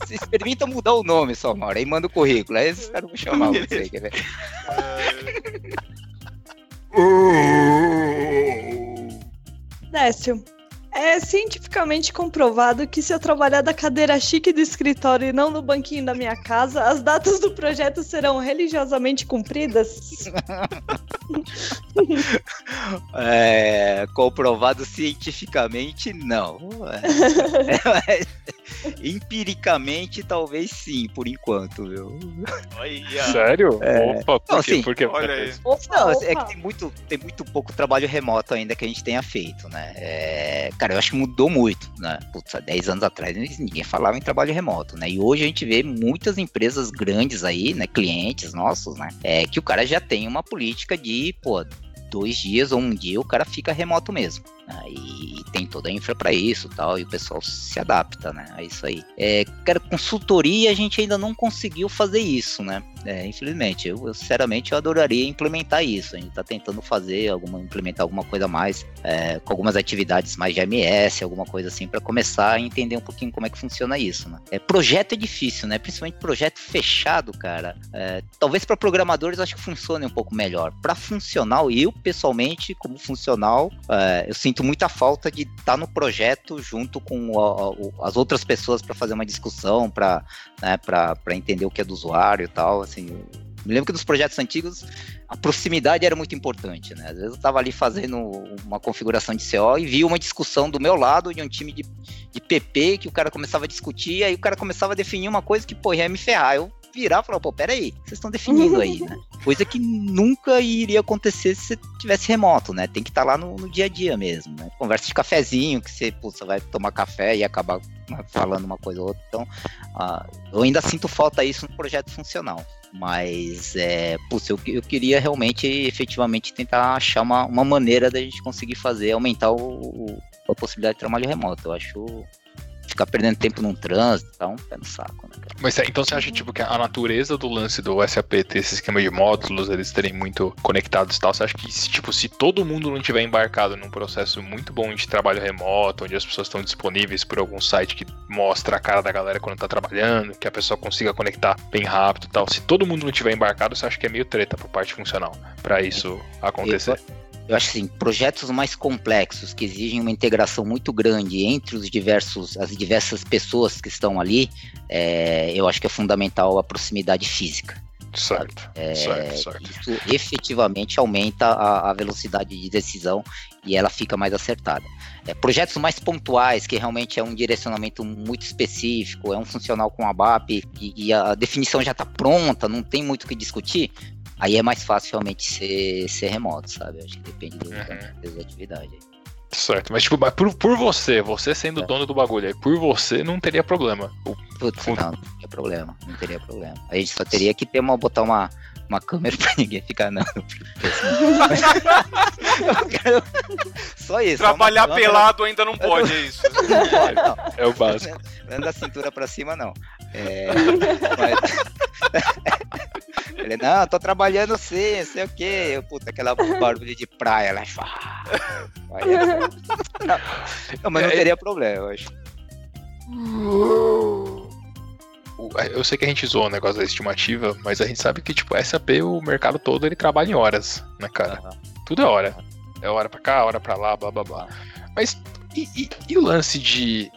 S8: Você experimenta mudar o nome só, Mauro, aí manda o currículo. Aí esses caras vão chamar você, quer ver?
S6: Décio, é cientificamente comprovado que se eu trabalhar da cadeira chique do escritório e não no banquinho da minha casa, as datas do projeto serão religiosamente cumpridas? [LAUGHS]
S8: é, comprovado cientificamente, não. É, empiricamente, talvez sim, por enquanto, viu?
S1: Sério?
S8: É...
S1: Opa, por
S8: não,
S1: quê?
S8: Assim,
S1: por quê?
S9: Olha aí.
S8: Opa, não, opa. é que tem muito, tem muito pouco trabalho remoto ainda que a gente tenha feito, né? É, cara, eu acho que mudou muito, né? Putz, há 10 anos atrás ninguém falava em trabalho remoto, né? E hoje a gente vê muitas empresas grandes aí, né? Clientes nossos, né? É que o cara já tem uma política de, pô, dois dias ou um dia o cara fica remoto mesmo. E tem toda a infra para isso tal, e o pessoal se adapta, né? A isso aí. É, cara, consultoria a gente ainda não conseguiu fazer isso, né? É, infelizmente, eu, eu, sinceramente eu adoraria implementar isso. A gente está tentando fazer alguma, implementar alguma coisa mais, é, com algumas atividades mais de MS, alguma coisa assim, para começar a entender um pouquinho como é que funciona isso, né? É, projeto é difícil, né? Principalmente projeto fechado, cara. É, talvez para programadores acho que funcione um pouco melhor. Para funcional, eu pessoalmente, como funcional, é, eu sinto muita falta de estar tá no projeto junto com as outras pessoas para fazer uma discussão, para né, entender o que é do usuário e tal. Assim. Me lembro que nos projetos antigos a proximidade era muito importante, né? Às vezes eu estava ali fazendo uma configuração de CO e via uma discussão do meu lado de um time de, de PP que o cara começava a discutir, aí o cara começava a definir uma coisa que, pô, ia me ferrar. Eu virar e falar, pô, peraí, vocês estão definindo aí, né? [LAUGHS] Coisa que nunca iria acontecer se você tivesse remoto, né? Tem que estar tá lá no, no, dia a dia mesmo, né? Conversa de cafezinho, que você, pô, você vai tomar café e acabar né, falando uma coisa ou outra. Então, uh, eu ainda sinto falta disso no projeto funcional. Mas, é, putz, eu, eu queria realmente, efetivamente, tentar achar uma, uma maneira da gente conseguir fazer, aumentar o, o a possibilidade de trabalho remoto. Eu acho ficar perdendo tempo num trânsito, tá um pé no saco, né?
S1: Mas é, então você acha tipo que a natureza do lance do SAP ter esse esquema de módulos, eles terem muito conectados e tal, você acha que tipo se todo mundo não tiver embarcado num processo muito bom de trabalho remoto, onde as pessoas estão disponíveis por algum site que mostra a cara da galera quando tá trabalhando, que a pessoa consiga conectar bem rápido e tal, se todo mundo não tiver embarcado, você acha que é meio treta por parte funcional para isso acontecer?
S8: Eu acho assim, projetos mais complexos que exigem uma integração muito grande entre os diversos, as diversas pessoas que estão ali, é, eu acho que é fundamental a proximidade física.
S1: Certo,
S8: É,
S1: certo, certo.
S8: Isso efetivamente aumenta a, a velocidade de decisão e ela fica mais acertada. É, projetos mais pontuais, que realmente é um direcionamento muito específico, é um funcional com a BAP e, e a definição já está pronta, não tem muito o que discutir, aí é mais fácil realmente ser, ser remoto, sabe? Acho que depende do,
S1: Uhum.
S8: da atividade.
S1: Certo, mas tipo, mas por, por você, você sendo
S8: É.
S1: dono do bagulho, aí por você não teria problema. O-
S8: Putz, não, não teria problema, não teria problema. A gente só teria que ter uma, botar uma, uma câmera pra ninguém ficar não. só isso. só uma
S9: Trabalhar
S8: câmera-
S9: pelado ainda não pode, é isso. [LAUGHS]
S8: Não,
S1: é [LAUGHS] o básico.
S8: Não da cintura pra cima, não. É, mas- Ele, não, tô trabalhando sim, não sei o quê. Eu, puta, aquela barulho de praia lá. Vai, é. [LAUGHS] não, mas não
S1: É,
S8: teria problema, eu acho.
S1: Eu sei que a gente zoou o negócio da estimativa, mas a gente sabe que, tipo, SAP, o mercado todo, ele trabalha em horas, né, cara? Tudo é hora. É hora pra cá, hora pra lá, blá blá blá. Mas e, e- e o lance de.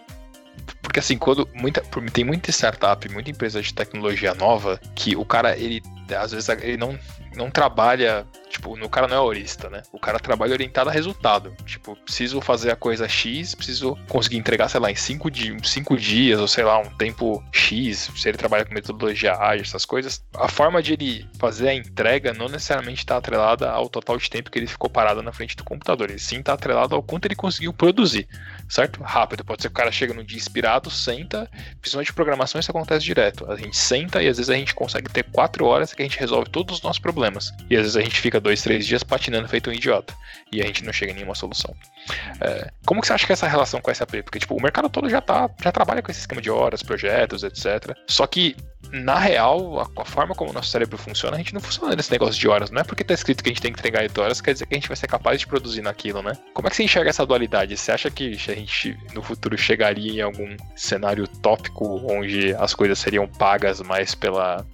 S1: Porque assim, quando muita, tem muita startup, muita empresa de tecnologia nova, que o cara, ele às vezes ele não, não trabalha, tipo, no cara não é horista, né? O cara trabalha orientado a resultado. Tipo, preciso fazer a coisa X, preciso conseguir entregar, sei lá, em 5 di cinco dias, ou sei lá, um tempo X, se ele trabalha com metodologia ágil, essas coisas. A forma de ele fazer a entrega não necessariamente está atrelada ao total de tempo que ele ficou parado na frente do computador. Ele sim está atrelado ao quanto ele conseguiu produzir, certo? Rápido. Pode ser que o cara chega no dia inspirado, senta, principalmente de programação isso acontece direto. A gente senta e às vezes a gente consegue ter quatro horas que a gente resolve todos os nossos problemas. E às vezes a gente fica dois, três dias patinando feito um idiota. E a gente não chega em nenhuma solução. É, como que você acha que é essa relação com a SAP? Porque tipo, o mercado todo já tá, já trabalha com esse esquema de horas, projetos, etc. Só que na real, a, a forma como o nosso cérebro funciona, a gente não funciona nesse negócio de horas. Não é porque tá escrito que a gente tem que entregar 8 horas, quer dizer que a gente vai ser capaz de produzir naquilo, né? Como é que você enxerga essa dualidade? Você acha que a gente no futuro chegaria em algum cenário tópico onde as coisas seriam pagas mais pela.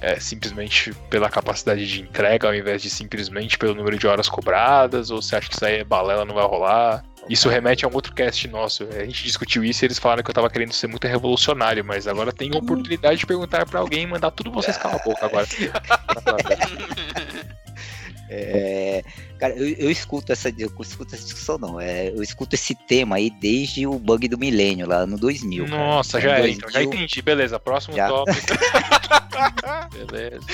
S1: É, simplesmente pela capacidade de entrega ao invés de simplesmente pelo número de horas cobradas? Ou você acha que isso aí é balela, não vai rolar? Isso remete a um outro cast nosso. A gente discutiu isso e eles falaram que eu tava querendo ser muito revolucionário, mas agora tem a oportunidade de perguntar pra alguém e mandar tudo vocês calar a boca agora. [LAUGHS]
S8: É, cara, eu, eu escuto essa, eu escuto essa discussão, não. É, eu escuto esse tema aí desde o bug do milênio, lá no 2000. cara.
S1: Nossa,
S8: Em
S1: já é,
S8: 2000,
S1: então, já entendi. Beleza, próximo
S8: Já.
S1: tópico. [LAUGHS] Beleza.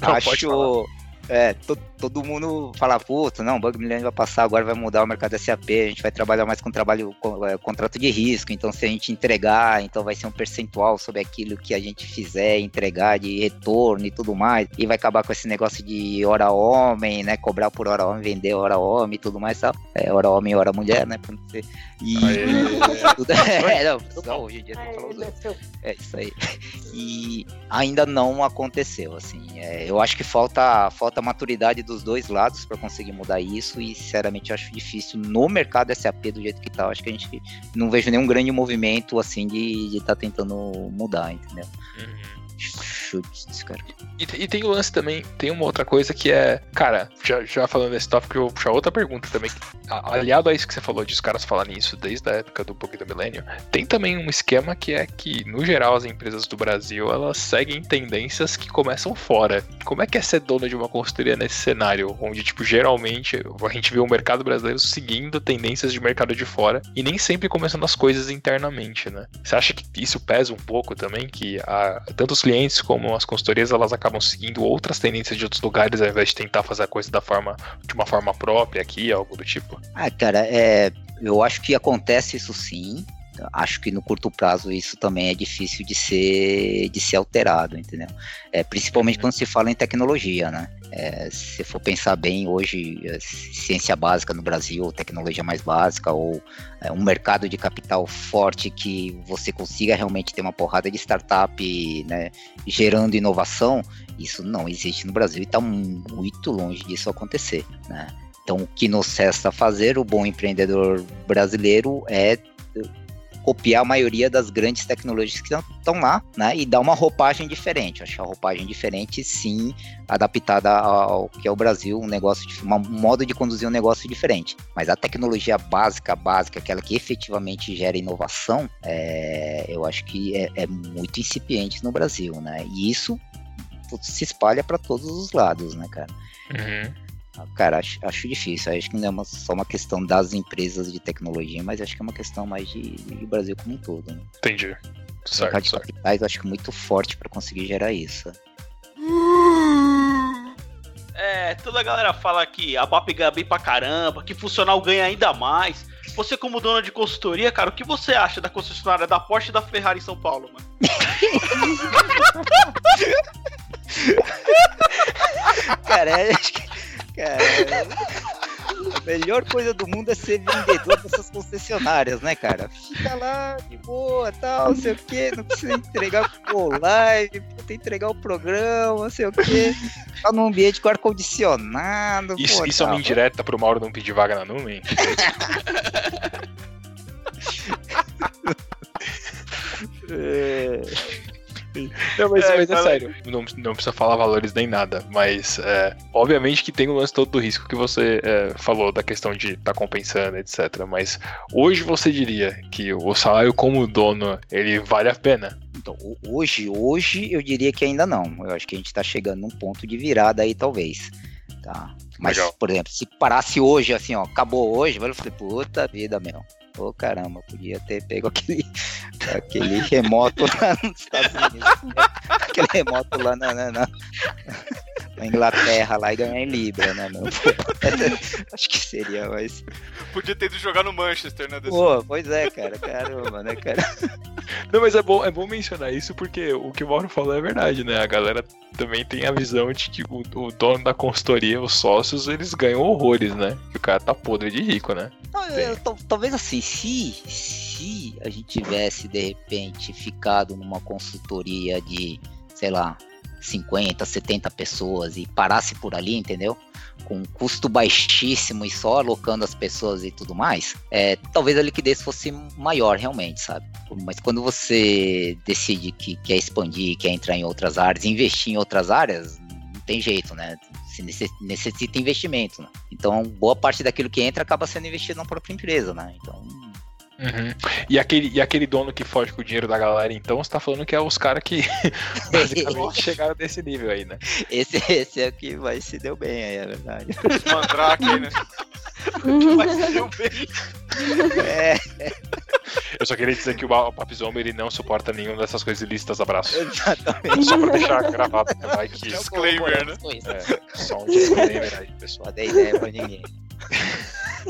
S1: Não,
S8: acho. É, to- todo mundo fala, puta, não, o Bug Millennium vai passar, agora vai mudar o mercado SAP, a gente vai trabalhar mais com trabalho, com, é, contrato de risco, então se a gente entregar, então vai ser um percentual sobre aquilo que a gente fizer, entregar de retorno e tudo mais, e vai acabar com esse negócio de hora homem, né, cobrar por hora homem, vender hora homem e tudo mais, tal. É, hora homem e hora mulher, né, pra não ser... E... [LAUGHS] Tudo- [LAUGHS] é, não, só hoje em dia tem que falar. É isso aí. E ainda não aconteceu, assim. É, eu acho que falta, falta maturidade dos dois lados para conseguir mudar isso e, sinceramente, acho difícil no mercado SAP do jeito que tá. Acho que a gente não vejo nenhum grande movimento, assim, de estar tentando mudar, entendeu? Chutes, cara.
S1: E, e tem o lance também, tem uma outra coisa que é, cara, já, já falando desse tópico, eu vou puxar outra pergunta também. Aliado a isso que você falou, de os caras falarem isso desde a época do bug do milênio, tem também um esquema que é que, no geral, as empresas do Brasil, elas seguem tendências que começam fora. Como é que é ser dona de uma consultoria nesse cenário, onde, tipo, geralmente a gente vê o mercado brasileiro seguindo tendências de mercado de fora e nem sempre começando as coisas internamente, né? Você acha que isso pesa um pouco também, que a, tanto os clientes como as consultorias, elas acabam seguindo outras tendências de outros lugares ao invés de tentar fazer a coisa da forma, de uma forma própria aqui, algo do tipo?
S8: Ah, cara, é, eu acho que acontece isso sim. Acho que no curto prazo isso também é difícil de ser, de ser alterado, entendeu? É, principalmente quando se fala em tecnologia, né? É, se for pensar bem, hoje, é, ciência básica no Brasil, tecnologia mais básica, ou é, um mercado de capital forte que você consiga realmente ter uma porrada de startup né, gerando inovação, isso não existe no Brasil e está muito longe disso acontecer. Né? Então, o que nos resta fazer, o bom empreendedor brasileiro, é copiar a maioria das grandes tecnologias que estão lá, né? E dar uma roupagem diferente. Acho a roupagem diferente, sim, adaptada ao que é o Brasil, um negócio, de, um modo de conduzir um negócio diferente. Mas a tecnologia básica, básica, aquela que efetivamente gera inovação, é, eu acho que é, é muito incipiente no Brasil, né? E isso se espalha para todos os lados, né, cara?
S1: Uhum.
S8: Cara, acho, acho difícil. Acho que não é uma, só uma questão das empresas de tecnologia, mas acho que é uma questão mais de, de Brasil como um todo. Né?
S1: Entendi. Certo,
S8: de
S1: certo.
S8: capitais acho que muito forte para conseguir gerar isso.
S2: É, toda a galera fala que a BAP ganha bem pra caramba, que funcional ganha ainda mais. Você, como dona de consultoria, cara, o que você acha da concessionária da Porsche e da Ferrari em São Paulo, mano? [LAUGHS]
S8: Cara, acho que. Cara, a melhor coisa do mundo é ser vendedor dessas concessionárias, né, cara? Fica lá de boa, tal, não sei o que, não precisa entregar o live, puta, entregar o programa, não sei o que. Tá num ambiente com ar-condicionado.
S1: Isso,
S8: pô,
S1: isso é uma indireta pro Mauro não pedir vaga na Numen? [LAUGHS] [LAUGHS]
S8: É, [LAUGHS]
S1: Não, mas
S2: É,
S1: mas é
S2: fala
S1: sério. Não, não precisa falar valores nem nada. Mas, é, obviamente que tem o lance todo do risco que você é, falou, da questão de estar compensando, etc. Mas hoje você diria que o salário como dono, ele vale a pena?
S8: Então, ho- hoje, hoje eu diria que ainda não. Eu acho que a gente tá chegando num ponto de virada aí, talvez. Tá? Mas,
S1: Legal.
S8: por exemplo, se parasse hoje, assim, ó, acabou hoje, eu falei, puta vida, meu. Ô caramba, podia ter pego aquele, [LAUGHS] aquele remoto lá nos Estados Unidos. né? Aquele remoto lá na, na, na- na Inglaterra lá e ganhar em Libra, né, meu? [LAUGHS] Acho que seria, mas.
S9: Podia ter ido jogar no Manchester, né? desse-
S8: Pô, pois é, cara, caramba, né, cara? [LAUGHS]
S1: Não, mas é bom, é bom mencionar isso porque o que o Mauro falou é verdade, né? A galera também tem a visão de que o, o dono da consultoria, os sócios, eles ganham horrores, né? Que o cara tá podre de rico, né?
S8: Não, eu- tal- talvez assim, se, se a gente tivesse de repente ficado numa consultoria de, sei lá, 50, 70 pessoas e parasse por ali, entendeu? Com um custo baixíssimo e só alocando as pessoas e tudo mais, é, talvez a liquidez fosse maior realmente, sabe? Mas quando você decide que quer expandir, quer entrar em outras áreas, investir em outras áreas, não tem jeito, né? Necess- necessita investimento, né? Então, boa parte daquilo que entra acaba sendo investido na própria empresa, né? Então,
S1: Uhum. E, aquele, e aquele dono que foge com o dinheiro da galera, então, você tá falando que é os caras que [LAUGHS] basicamente chegaram desse nível aí, né?
S8: esse, esse é o que vai se deu bem aí, é verdade.
S9: Os mandrake né? [LAUGHS]
S2: Mas se deu bem.
S8: É,
S1: Eu só queria dizer que o Ba- o Papizoma, ele não suporta nenhuma dessas coisas ilícitas, abraço.
S8: exatamente.
S1: Só pra deixar gravado, né? Vai que...
S9: Disclaimer, né?
S1: É, só um disclaimer aí, pessoal.
S8: Só dei ideia pra ninguém. [LAUGHS]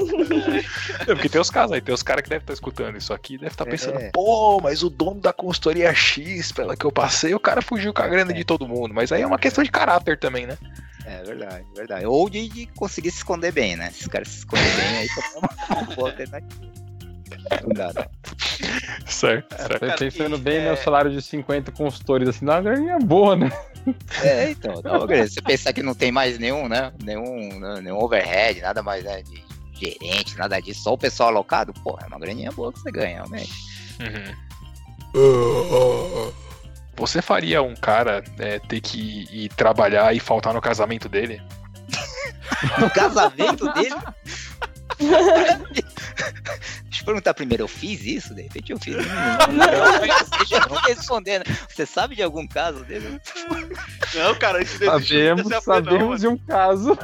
S1: É, porque tem os casos aí, tem os caras que devem estar escutando isso aqui, devem estar pensando,
S8: É.
S1: pô, mas o dono da consultoria X, pela que eu passei, o cara fugiu com a grana de todo mundo. Mas aí é uma questão de caráter também, né?
S8: É verdade, verdade. Ou de, de conseguir se esconder bem, né? Se os caras se esconderem bem, aí também é uma, uma [LAUGHS] boa alternativa. Não dá, não.
S1: Certo,
S7: É,
S1: certo.
S7: pensando bem,
S2: é-
S7: né, o salário de 50 consultores assim, dá uma graninha boa, né? [LAUGHS]
S8: É, então, dá uma grana. Você pensar que não tem mais nenhum, né? Nenhum, nenhum overhead, nada mais né, de gerente, nada disso, só o pessoal alocado, pô, é uma graninha boa que você ganha, realmente.
S1: Uhum. Você faria um cara é, ter que ir trabalhar e faltar no casamento dele? [LAUGHS]
S8: No casamento dele. [LAUGHS] [LAUGHS] Deixa eu perguntar primeiro, eu fiz isso? De repente eu fiz. [LAUGHS] Não, Deixa eu responder, né? Você sabe de algum caso dele?
S2: Não, cara, isso não
S7: Sabemos,
S2: não,
S7: sabemos de um caso.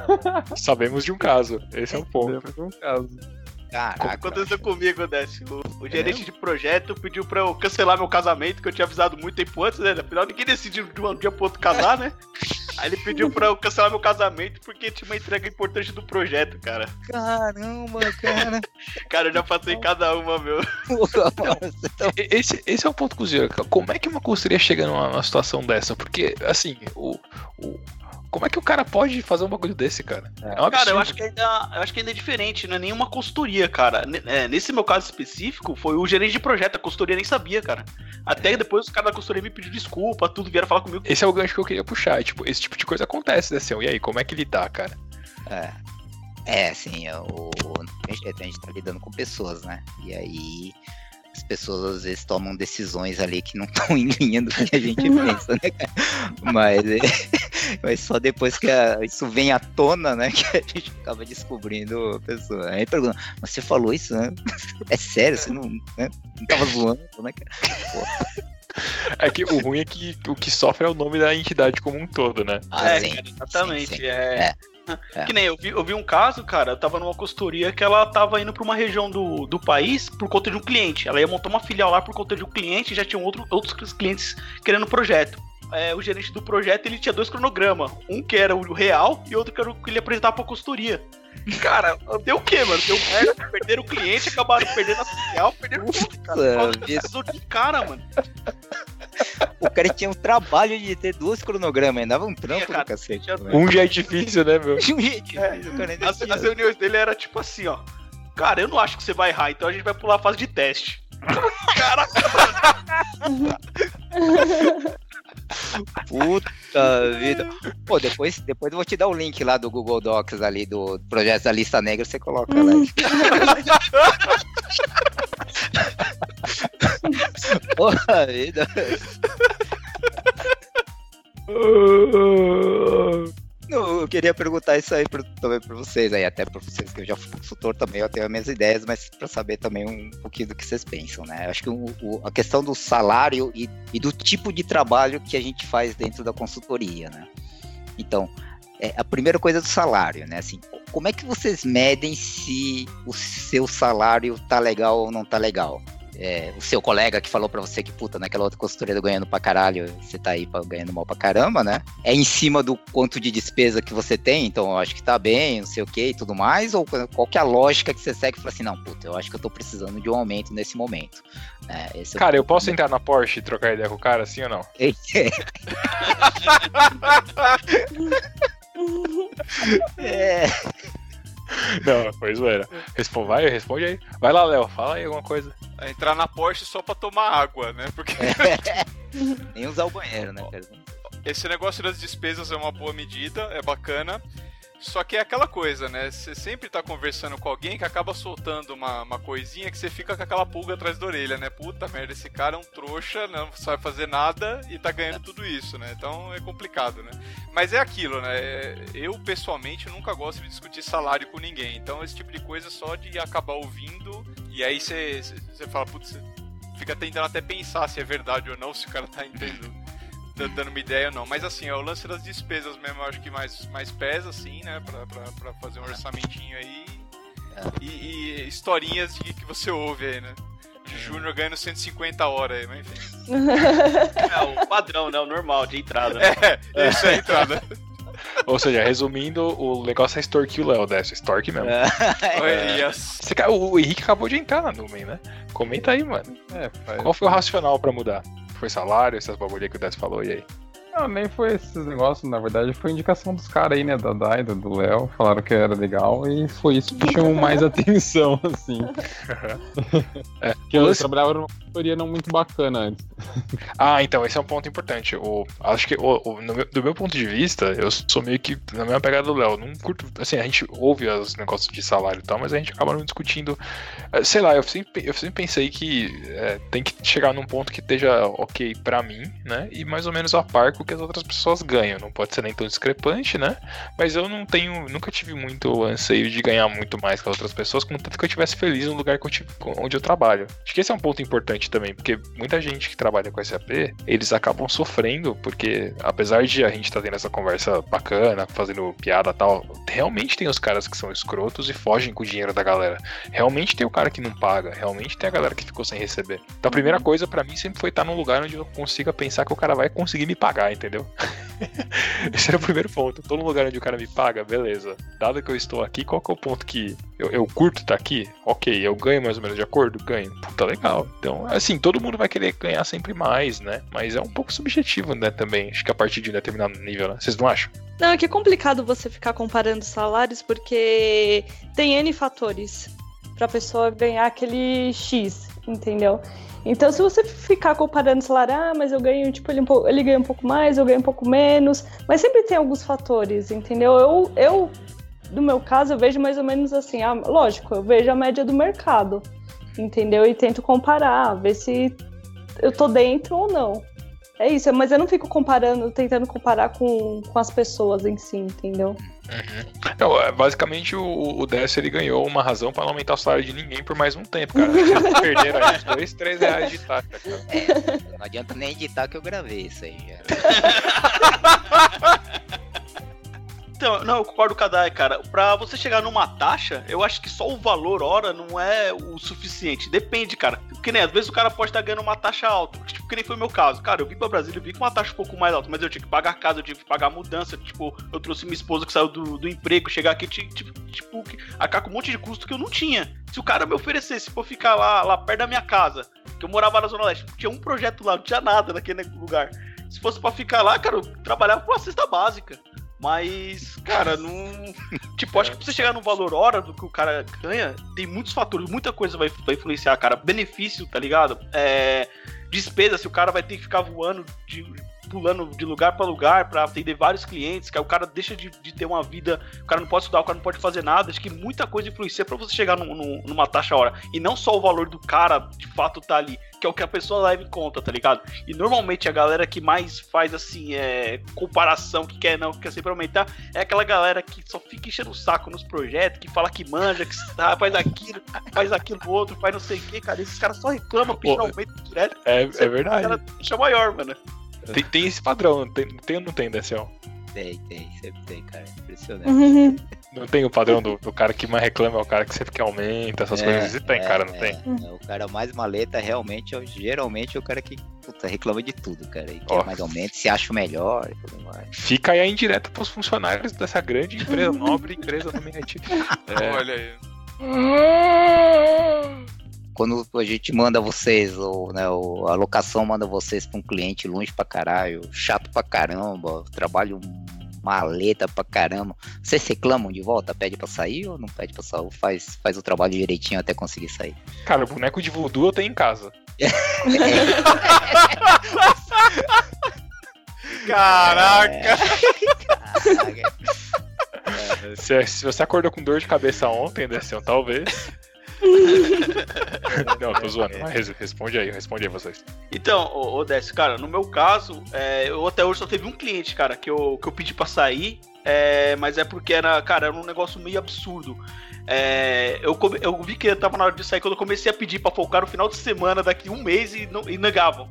S1: Sabemos de um caso, esse é o ponto.
S7: Sabemos de um caso.
S8: Caraca.
S2: Aconteceu comigo, Décio. O, o gerente de projeto pediu pra eu cancelar meu casamento, que eu tinha avisado muito tempo antes, né? Afinal, ninguém decidiu de um dia pro outro casar, né? [LAUGHS] Aí ele pediu pra eu cancelar meu casamento porque tinha uma entrega importante do projeto, cara.
S8: Caramba, cara. [LAUGHS]
S2: Cara, eu já passei cada uma, meu.
S1: Esse, esse é o ponto cozinheiro. Como é que uma costureira chega numa, numa situação dessa? Porque, assim, o, o- Como é que o cara pode fazer um bagulho desse, cara? É, um absurdo.
S2: Cara, eu acho que ainda, eu acho que ainda é diferente, não é nenhuma consultoria, cara. N- é, nesse meu caso específico, foi o gerente de projeto, a consultoria nem sabia, cara. Até depois os caras da consultoria me pediram desculpa, tudo, vieram falar comigo.
S1: Esse é o gancho que eu queria puxar. Tipo, esse tipo de coisa acontece, né, Seu? E aí, como é que lidar, cara?
S8: É. É, assim, o, a gente- a gente tá lidando com pessoas, né? E aí as pessoas às vezes tomam decisões ali que não estão [LAUGHS] em linha do que a gente pensa, né, cara? Mas, é, [LAUGHS] mas só depois que a- isso vem à tona, né, [LAUGHS] que a gente acaba descobrindo a pessoa. Aí pergunta, mas você falou isso, né? É sério, você não, né? não tava zoando, né, cara?
S1: É que o ruim é que o que sofre é o nome da entidade como um todo, né?
S8: Ah,
S2: é,
S8: sim,
S2: exatamente.
S8: sim, sim.
S2: É.
S8: É.
S2: Que nem eu vi, eu vi um caso, cara, eu tava numa consultoria que ela tava indo pra uma região do, do país por conta de um cliente. Ela ia montar uma filial lá por conta de um cliente e já tinham outro, outros clientes querendo o projeto. É, o gerente do projeto ele tinha dois cronogramas. Um que era o real e outro que era o que ele apresentava pra consultoria. Cara, deu o quê, mano? Deu merda, perderam o cliente, acabaram perdendo a filial, perderam tudo, cara. Por causa de cara, mano. [LAUGHS]
S8: O cara tinha o trabalho de ter duas cronogramas, ainda dava um trampo
S2: cara,
S8: do cacete.
S2: tinha-
S8: né?
S1: Um já é difícil, né, meu? [LAUGHS]
S8: Um difícil, o cara ainda
S2: As,
S8: tinha-
S2: as reuniões dele era tipo assim, ó. Cara, eu não acho que você vai errar, então a gente vai pular a fase de teste. [LAUGHS] Caraca,
S8: Puta vida. Pô, depois, depois eu vou te dar o link lá do Google Docs ali, do projeto da lista negra, você coloca lá. [LAUGHS] Porra vida. [LAUGHS] Eu queria perguntar isso aí também pra vocês aí, até pra vocês que eu já fui consultor também, eu tenho as minhas ideias, mas pra saber também um pouquinho do que vocês pensam, né? Acho que o- o- a questão do salário e, e do tipo de trabalho que a gente faz dentro da consultoria, né? Então, é, a primeira coisa é do salário, né? Assim, como é que vocês medem se o seu salário tá legal ou não tá legal? É, o seu colega que falou pra você que, puta, naquela outra consultoria do ganhando pra caralho, você tá aí pra- ganhando mal pra caramba, né? É em cima do quanto de despesa que você tem, então eu acho que tá bem, não sei o que e tudo mais, ou qual que é a lógica que você segue e fala assim, não, puta, eu acho que eu tô precisando de um aumento nesse momento. É, esse é
S1: Cara, eu posso entrar na Porsche e trocar ideia com o cara, assim ou não? [LAUGHS]
S8: É, [LAUGHS] [LAUGHS]
S1: Não, foi zoeira. Responde, vai, responde aí. Vai lá, Léo, fala aí alguma coisa.
S9: É entrar na Porsche só pra tomar água, né? Porque [LAUGHS]
S8: nem usar o banheiro, né, cara?
S9: esse negócio das despesas é uma boa medida, é bacana. Só que é aquela coisa, né? Você sempre tá conversando com alguém que acaba soltando uma, uma coisinha que você fica com aquela pulga atrás da orelha, né? Puta merda, esse cara é um trouxa, não sabe fazer nada e tá ganhando tudo isso, né? Então é complicado, né? Mas é aquilo, né? Eu, pessoalmente, nunca gosto de discutir salário com ninguém. Então esse tipo de coisa só de acabar ouvindo e aí você fala, putz, fica tentando até pensar se é verdade ou não, se o cara tá entendendo dando uma ideia ou não. Mas assim, é o lance das despesas mesmo, eu acho que mais, mais pesa, assim, né? Pra, pra, pra fazer um orçamentinho aí. E, e historinhas de que você ouve aí, né? De Júnior ganhando 150 horas aí, mas enfim. [LAUGHS]
S2: É o padrão, né? O normal de entrada. né?
S9: É, isso é a entrada. [LAUGHS]
S1: Ou seja, resumindo, o negócio é extorquir o Léo, dessa. Extorque mesmo.
S9: Olha,
S1: Você, ca- o Henrique acabou de entrar na Numen, né? Comenta aí, mano.
S7: É.
S1: Qual foi o racional pra mudar? Foi salário, essas bagulho que o Dess falou, e aí?
S7: Não, nem foi esses negócios, na verdade, foi indicação dos caras aí, né, da Daida, do Léo, falaram que era legal e foi isso que chamou mais [LAUGHS] atenção, assim. [LAUGHS]
S1: É,
S7: que eu trabalhava numa consultoria não muito bacana antes. [LAUGHS]
S1: Ah, então, esse é um ponto importante. O, acho que o, o- no meu- do meu ponto de vista, eu sou meio que na mesma pegada do Léo. Não curto. Assim, a gente ouve os negócios de salário e tal, mas a gente acaba não discutindo. eh, Sei lá, eu sempre, eu sempre pensei que eh, tem que chegar num ponto que esteja ok pra mim, né? E mais ou menos a par com o que as outras pessoas ganham. Não pode ser nem tão discrepante, né? Mas eu não tenho. Nunca tive muito anseio de ganhar muito mais que as outras pessoas, contanto que eu estivesse feliz no lugar eu tive- onde eu trabalho. Acho que esse é um ponto importante também, porque muita gente que trabalha com SAP, eles acabam sofrendo, porque apesar de a gente estar tendo essa conversa bacana, fazendo piada tal, realmente tem os caras que são escrotos e fogem com o dinheiro da galera. Realmente tem o cara que não paga, realmente tem a galera que ficou sem receber. Então a primeira coisa pra mim sempre foi estar num lugar onde eu consiga pensar que o cara vai conseguir me pagar, entendeu? [LAUGHS] Esse era o primeiro ponto. Num lugar onde o cara me paga, beleza. Dado que eu estou aqui, qual que é o ponto que eu, eu curto estar aqui? Ok, eu ganho mais ou menos de acordo? Ganho. Puta, legal. Então, assim, todo mundo vai querer ganhar sempre mais, né? Mas é um pouco subjetivo, né, também. Acho que a partir de um determinado nível, né? Vocês não acham?
S6: Não, é que é complicado você ficar comparando salários porque tem N fatores pra pessoa ganhar aquele X, entendeu? Então, se você ficar comparando salário, ah, mas eu ganho, tipo, ele, um pouco, ele ganha um pouco mais, eu ganho um pouco menos, mas sempre tem alguns fatores, entendeu? Eu, eu no meu caso, eu vejo mais ou menos assim, ah, lógico, eu vejo a média do mercado, entendeu? E tento comparar, ver se eu tô dentro ou não. É isso, mas eu não fico comparando, tentando comparar com, com as pessoas em si, entendeu?
S1: Uhum. Não, é, basicamente o, o Décio ele ganhou uma razão pra não aumentar o salário de ninguém por mais um tempo, cara. Eles [LAUGHS] perderam aí uns 2, 3 reais de taxa, cara.
S8: É, não adianta nem editar que eu gravei isso aí já. [LAUGHS]
S2: Então, não, eu concordo com a Dai, cara. Pra você chegar numa taxa, eu acho que só o valor hora não é o suficiente. Depende, cara. Porque nem às vezes o cara pode estar ganhando uma taxa alta. Tipo, que nem foi o meu caso. Cara, eu vim pra Brasília, eu vim com uma taxa um pouco mais alta, mas eu tinha que pagar casa, eu tive que pagar mudança. Tipo, eu trouxe minha esposa que saiu do, do emprego, chegar aqui, tipo, tipo, acabar com um monte de custo que eu não tinha. Se o cara me oferecesse pra ficar lá, lá perto da minha casa, que eu morava na Zona Leste, tinha um projeto lá, não tinha nada naquele lugar. Se fosse pra ficar lá, cara, eu trabalhava com uma cesta básica. Mas, cara, não. tipo, acho que pra você chegar no valor hora do que o cara ganha, tem muitos fatores, muita coisa vai, vai influenciar, cara. Benefício, tá ligado? É. Despesa, se o cara vai ter que ficar voando de, pulando de lugar para lugar para atender vários clientes, que o cara deixa de, de, ter uma vida, o cara não pode estudar, o cara não pode fazer nada. Acho que muita coisa influencia para você chegar numa taxa hora. E não só o valor do cara de fato tá ali, que é o que a pessoa leva em conta, tá ligado? E normalmente a galera que mais faz assim, é, comparação, que quer não, que quer sempre aumentar, é aquela galera que só fica enchendo o saco nos projetos, que fala que manja, que [LAUGHS] ah, faz aquilo, faz aquilo outro, faz não sei o que, cara. Esses caras só reclamam, pedindo aumento direto.
S1: É, é verdade.
S2: Cara, deixa maior, mano.
S1: Tem, tem esse padrão, tem, tem ou não tem, Decel?
S8: Tem, tem, sempre tem, cara. Impressionante.
S1: Não tem o padrão do, do, cara que mais reclama, é o cara que sempre que aumenta, essas é, coisas. E tem, é, cara, não é, tem.
S8: É, o cara mais maleta realmente, é, geralmente, é o cara que puta, reclama de tudo, cara. E quer mais aumento, se acha o melhor e tudo mais.
S1: Fica aí a indireta pros funcionários dessa grande empresa, [LAUGHS] nobre empresa do Minete. [LAUGHS]
S9: É. Olha aí [LAUGHS]
S8: quando a gente manda vocês, ou né, a locação manda vocês para um cliente longe pra caralho, chato pra caramba, trabalho maleta pra caramba, vocês reclamam de volta? Pede pra sair ou não pede pra sair? Ou faz, faz o trabalho direitinho até conseguir sair?
S1: Cara, o boneco de voodoo eu tenho em casa. [LAUGHS]
S9: Caraca! É...
S1: Caraca. Se, se, você acordou com dor de cabeça ontem, Decão, talvez. [LAUGHS] Não, tô zoando. Mas responde aí, responde aí vocês.
S2: Então, ô, Décio, cara, no meu caso, é, eu até hoje só teve um cliente, cara, que eu, que eu pedi pra sair, é, mas é porque era, cara, era um negócio meio absurdo. É, eu, eu vi que tava na hora de sair quando eu comecei a pedir pra focar no final de semana daqui um mês e, não, e negavam.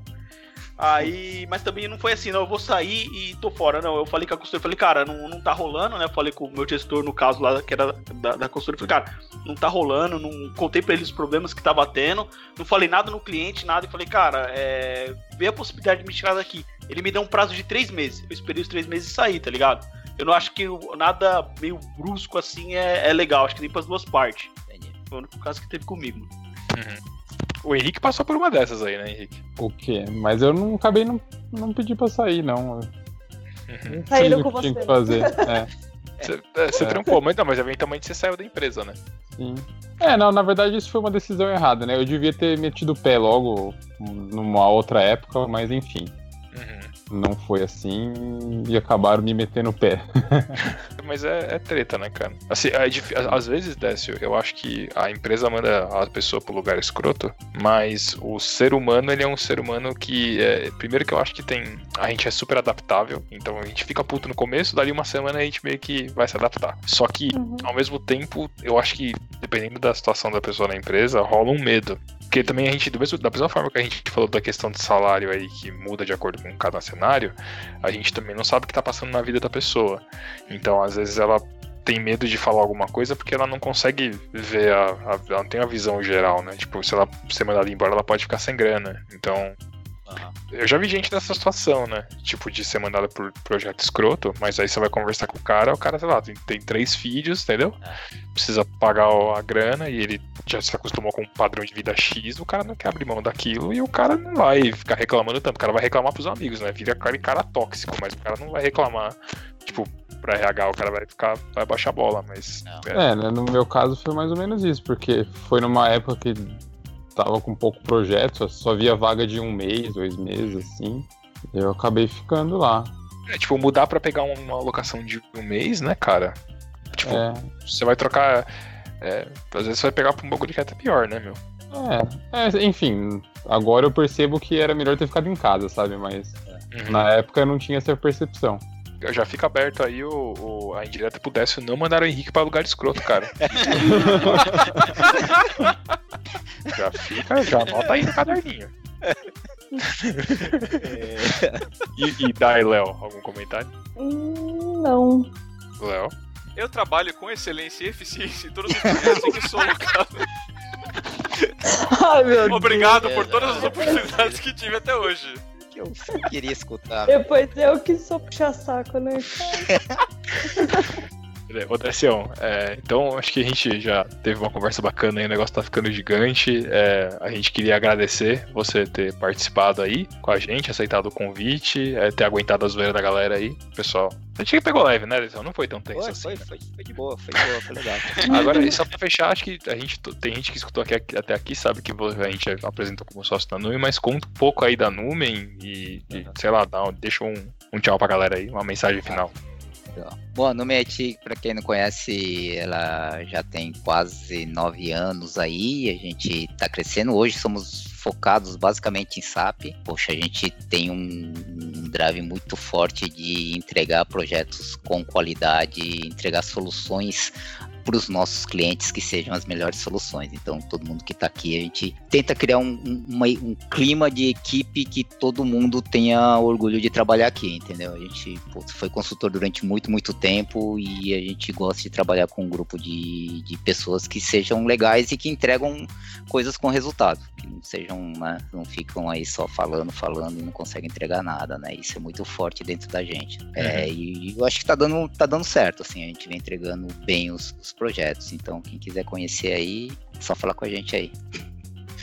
S2: Aí, mas também não foi assim, não, eu vou sair e tô fora. Não, eu falei com a consultora, falei, cara, não, não tá rolando, né? Eu falei com o meu gestor, no caso lá, que era da, da consultora, falei, cara, não tá rolando, não contei pra eles os problemas que tava tendo, não falei nada no cliente, nada, e falei, cara, é, vê a possibilidade de me tirar daqui. Ele me deu um prazo de três meses. Eu esperei os três meses e saí, tá ligado? Eu não acho que nada meio brusco assim é, é legal, acho que nem pras duas partes. Foi o único caso que teve comigo.
S1: Uhum. O Henrique passou por uma dessas aí, né, Henrique?
S7: O quê? Mas eu não acabei não, não pedi pra sair, não.
S6: Uhum. Saíram com você.
S7: Que fazer. [LAUGHS] É.
S1: Você, é, você é. trampou, mas não, mas eventualmente você saiu da empresa, né?
S7: Sim. É, não, na verdade isso foi uma decisão errada, né? Eu devia ter metido o pé logo numa outra época, mas enfim. Não foi assim e acabaram me metendo o pé. [LAUGHS]
S1: Mas é, é, treta, né, cara? Assim, é, às vezes, Décio, eu acho que a empresa manda a pessoa pro lugar escroto, mas o ser humano, ele é um ser humano que, é, primeiro que eu acho que tem, a gente é super adaptável, então a gente fica puto no começo, dali uma semana a gente meio que vai se adaptar. Só que, uhum. ao mesmo tempo, eu acho que, dependendo da situação da pessoa na empresa, rola um medo. Porque também a gente, do mesmo, da mesma forma que a gente falou da questão de salário aí, que muda de acordo com cada cenário, a gente também não sabe o que tá passando na vida da pessoa. Então, às vezes, ela tem medo de falar alguma coisa porque ela não consegue ver a, a ela não tem a visão geral, né? Tipo, se ela ser mandada embora, ela pode ficar sem grana. Então, Eu já vi gente nessa situação, né? Tipo, de ser mandada por projeto escroto, mas aí você vai conversar com o cara, o cara, sei lá, tem, tem três filhos, entendeu? Precisa pagar a grana e ele já se acostumou com um padrão de vida X, o cara não quer abrir mão daquilo e o cara não vai ficar reclamando tanto. O cara vai reclamar pros amigos, né? Vira cara, cara tóxico, mas o cara não vai reclamar, tipo, pra RH, o cara vai ficar, vai baixar a bola, mas.
S7: É, né, no meu caso foi mais ou menos isso, porque foi numa época que tava com pouco projeto, só- via vaga de um mês, dois meses, assim. Eu acabei ficando lá.
S1: É, tipo, mudar pra pegar uma alocação de um mês, né, cara? Tipo,
S7: É,
S1: você vai trocar. é, às vezes você vai pegar pra um bagulho que é até pior, né, meu?
S7: é, é, enfim, agora eu percebo que era melhor ter ficado em casa, sabe? Mas
S1: Uhum.
S7: na época eu não tinha essa percepção.
S1: Já fica aberto aí o, o- a indireta pro Décio não mandar o Henrique pra lugar escroto, cara. [LAUGHS] já fica, já anota aí no caderninho. E, e daí, Léo, algum comentário?
S6: Não.
S1: Léo?
S9: Eu trabalho com excelência e eficiência em todos os que sou alocado.
S6: Ai, meu
S9: Obrigado por
S8: É,
S9: todas as
S8: é.
S9: oportunidades que tive até hoje.
S8: Que eu [LAUGHS] queria escutar.
S6: Depois eu que sou puxa-saco, né? [LAUGHS]
S1: Ô, Décio, é, então acho que a gente já teve uma conversa bacana aí, o negócio tá ficando gigante. É, a gente queria agradecer você ter participado aí com a gente, aceitado o convite, é, ter aguentado a zoeira da galera aí. Pessoal, a gente pegou leve, né, Décio? Não foi tão tenso
S8: Foi,
S1: assim.
S8: foi, foi, foi de boa, foi de boa, foi legal. [LAUGHS]
S1: Agora, só pra fechar, acho que a gente tem gente que escutou aqui, até aqui, sabe que a gente apresentou como sócio da Numen, mas conta um pouco aí da Numen e, e, sei lá, dá deixa um, um tchau pra galera aí, uma mensagem final.
S8: Bom, a Numet, para quem não conhece, ela já tem quase nove anos aí. A gente tá crescendo. Hoje somos focados basicamente em SAP. Poxa, a gente tem um, um drive muito forte de entregar projetos com qualidade, entregar soluções para os nossos clientes que sejam as melhores soluções. Então, todo mundo que está aqui, a gente tenta criar um, um- uma- um clima de equipe que todo mundo tenha orgulho de trabalhar aqui, entendeu? A gente putz, foi consultor durante muito, muito tempo e a gente gosta de trabalhar com um grupo de, de pessoas que sejam legais e que entregam coisas com resultado, que não sejam, né, não ficam aí só falando, falando e não conseguem entregar nada, né? Isso é muito forte dentro da gente. É, e eu acho que tá dando, tá dando certo, assim, a gente vem entregando bem os, os projetos. Então, quem quiser conhecer aí, é só falar com a gente aí.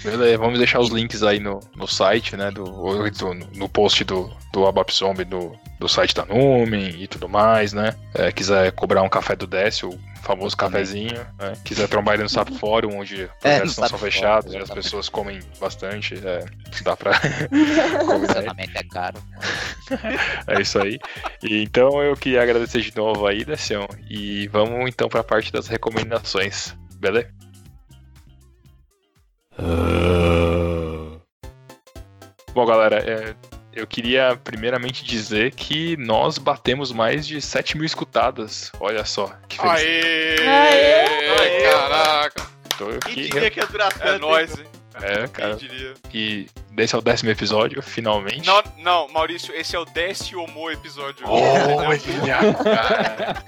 S1: Beleza, vamos deixar os links aí no, no site, né? Do, do- no post do, do Abap Zombie do, do site da Numen e tudo mais, né? É, quiser cobrar um café do Décio, o famoso cafezinho, né? Quiser trombar ele no Sap Fórum, onde projetos não
S8: Sapo
S1: são
S8: Fórum,
S1: fechados e as pessoas comem bastante, é, dá pra [LAUGHS]
S8: funcionamento é caro. [LAUGHS]
S1: É isso aí. E, então eu queria agradecer de novo aí, Décio, e vamos então pra parte das recomendações, beleza? Bom, galera, é, eu queria primeiramente dizer que nós batemos mais de 7 mil escutadas. Olha só, que.
S9: Aê!
S6: Aê!
S9: Ai, caraca!
S1: Tô
S2: Quem diria que ia durar tanto?
S9: É nóis, hein?
S1: É,
S9: Quem
S1: cara.
S9: diria?
S1: E esse é o décimo episódio, finalmente.
S9: Não, não, Maurício, esse é o décimo episódio. [LAUGHS]
S1: Olha, cara.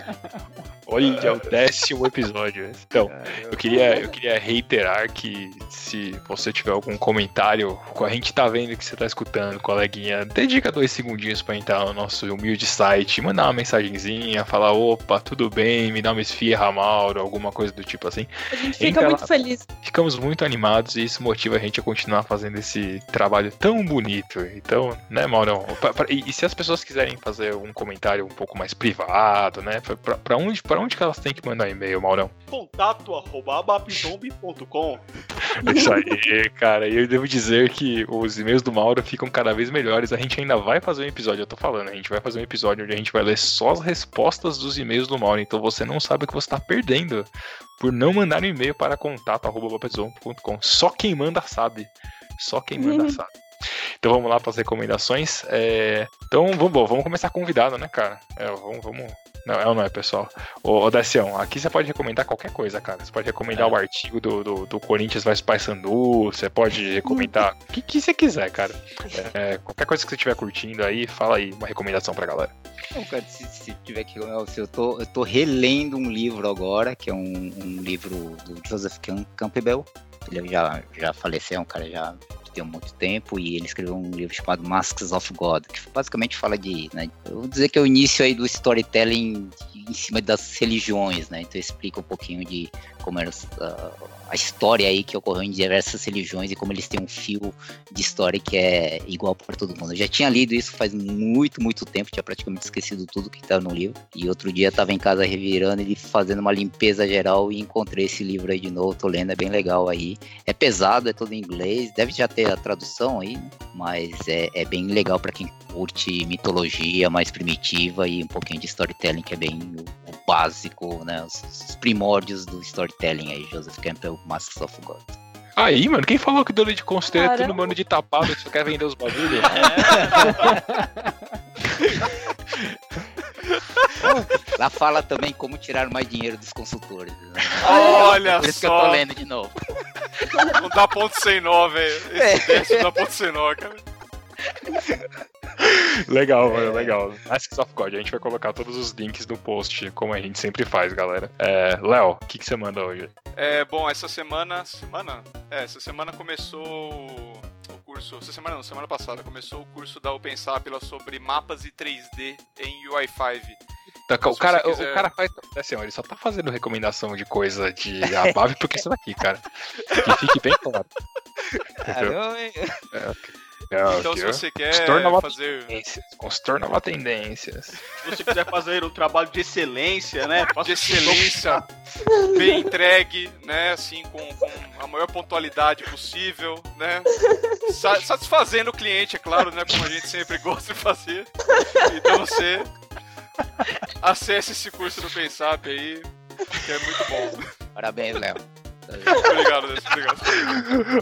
S1: Olha o décimo episódio. Então, eu queria, eu queria reiterar que se você tiver algum comentário, a gente tá vendo que você tá escutando, coleguinha, dedica dois segundinhos pra entrar no nosso humilde site, mandar uma mensagenzinha, falar, opa, tudo bem, me dá uma esfirra, Mauro, alguma coisa do tipo assim.
S6: A gente fica
S1: Entra
S6: muito
S1: lá.
S6: feliz.
S1: Ficamos muito animados e isso motiva a gente a continuar fazendo esse trabalho tão bonito. Então, né, Maurão? Pra- pra- e, e se as pessoas quiserem fazer um comentário um pouco mais privado, né? Pra, pra- onde, pra onde que elas têm que mandar e-mail, Maurão?
S2: Contato arroba [LAUGHS]
S1: Isso aí, cara. E eu devo dizer que os e-mails do Mauro ficam cada vez melhores. A gente ainda vai fazer um episódio, eu tô falando, a gente vai fazer um episódio onde a gente vai ler só as respostas dos e-mails do Mauro. Então você não sabe o que você tá perdendo por não mandar um e-mail para contato.com. Só quem manda sabe. Só quem manda sabe. Então vamos lá para as recomendações. É, Então vamos, bom, vamos começar convidado, né, cara? É, vamos, vamos. Não, é ou não é, pessoal? Ô, ô Dacião, aqui você pode recomendar qualquer coisa, cara. Você pode recomendar o artigo do, do, do Corinthians vs Paysandu, você pode recomendar o que, que você quiser, cara. É, qualquer coisa que você estiver curtindo aí, fala aí uma recomendação pra galera.
S8: Não, cara, se, se tiver que. Eu tô, eu tô relendo um livro agora, que é um, um livro do Joseph Cam- Campbell. Ele já, já faleceu, é um cara já tem muito tempo, e ele escreveu um livro chamado Masks of God, que basicamente fala de, né, eu vou dizer que é o início aí do storytelling em cima das religiões, né, então explica um pouquinho de como era uh, a história aí que ocorreu em diversas religiões e como eles têm um fio de história que é igual para todo mundo. Eu já tinha lido isso faz muito, muito tempo, tinha praticamente esquecido tudo que estava no livro. E outro dia estava em casa revirando e fazendo uma limpeza geral e encontrei esse livro aí de novo, tô lendo, é bem legal aí. É pesado, é todo em inglês, deve já ter a tradução aí, mas é, é bem legal para quem curte mitologia mais primitiva e um pouquinho de storytelling, que é bem o, básico, né? Os primórdios do storytelling aí, Joseph Campbell, Masks of God.
S1: Aí, mano, quem falou que dona de consultoria é tudo mano de tapado que só quer vender os bagulhos? [LAUGHS]
S8: Lá fala também como tirar mais dinheiro dos consultores. né?
S9: Olha
S8: Por isso que eu
S9: só.
S8: tô lendo de novo.
S9: Não dá ponto sem nó, velho. Esse verso não dá ponto sem nó, cara. [LAUGHS]
S1: legal, mano, legal. Masks of God, a gente vai colocar todos os links no post, como a gente sempre faz, galera. É, Léo, o que, que você manda hoje?
S9: É, bom, essa semana. Semana? É, essa semana começou o curso. Essa semana não, semana passada começou o curso da OpenSap lá sobre mapas e 3D em UI5.
S1: Tá,
S9: Então,
S1: o, cara,
S9: quiser-
S1: o cara faz. Assim, ele só tá fazendo recomendação de coisa de ABAV porque isso daqui, cara. Que fique bem claro. Entendeu?
S8: Caramba,
S1: É,
S9: Então,
S1: aqui,
S9: se
S1: ó.
S9: você quer fazer.
S1: tendências. Consultor nova tendências.
S2: Se você quiser fazer um trabalho de excelência, né? faça
S9: de excelência, bem entregue, né? Assim, com, com a maior pontualidade possível, né? Sa- satisfazendo o cliente, é claro, né? Como a gente sempre gosta de fazer. Então você acesse esse curso do Pensap aí, que é muito bom.
S8: Parabéns, Léo.
S9: Obrigado, Deus, obrigado.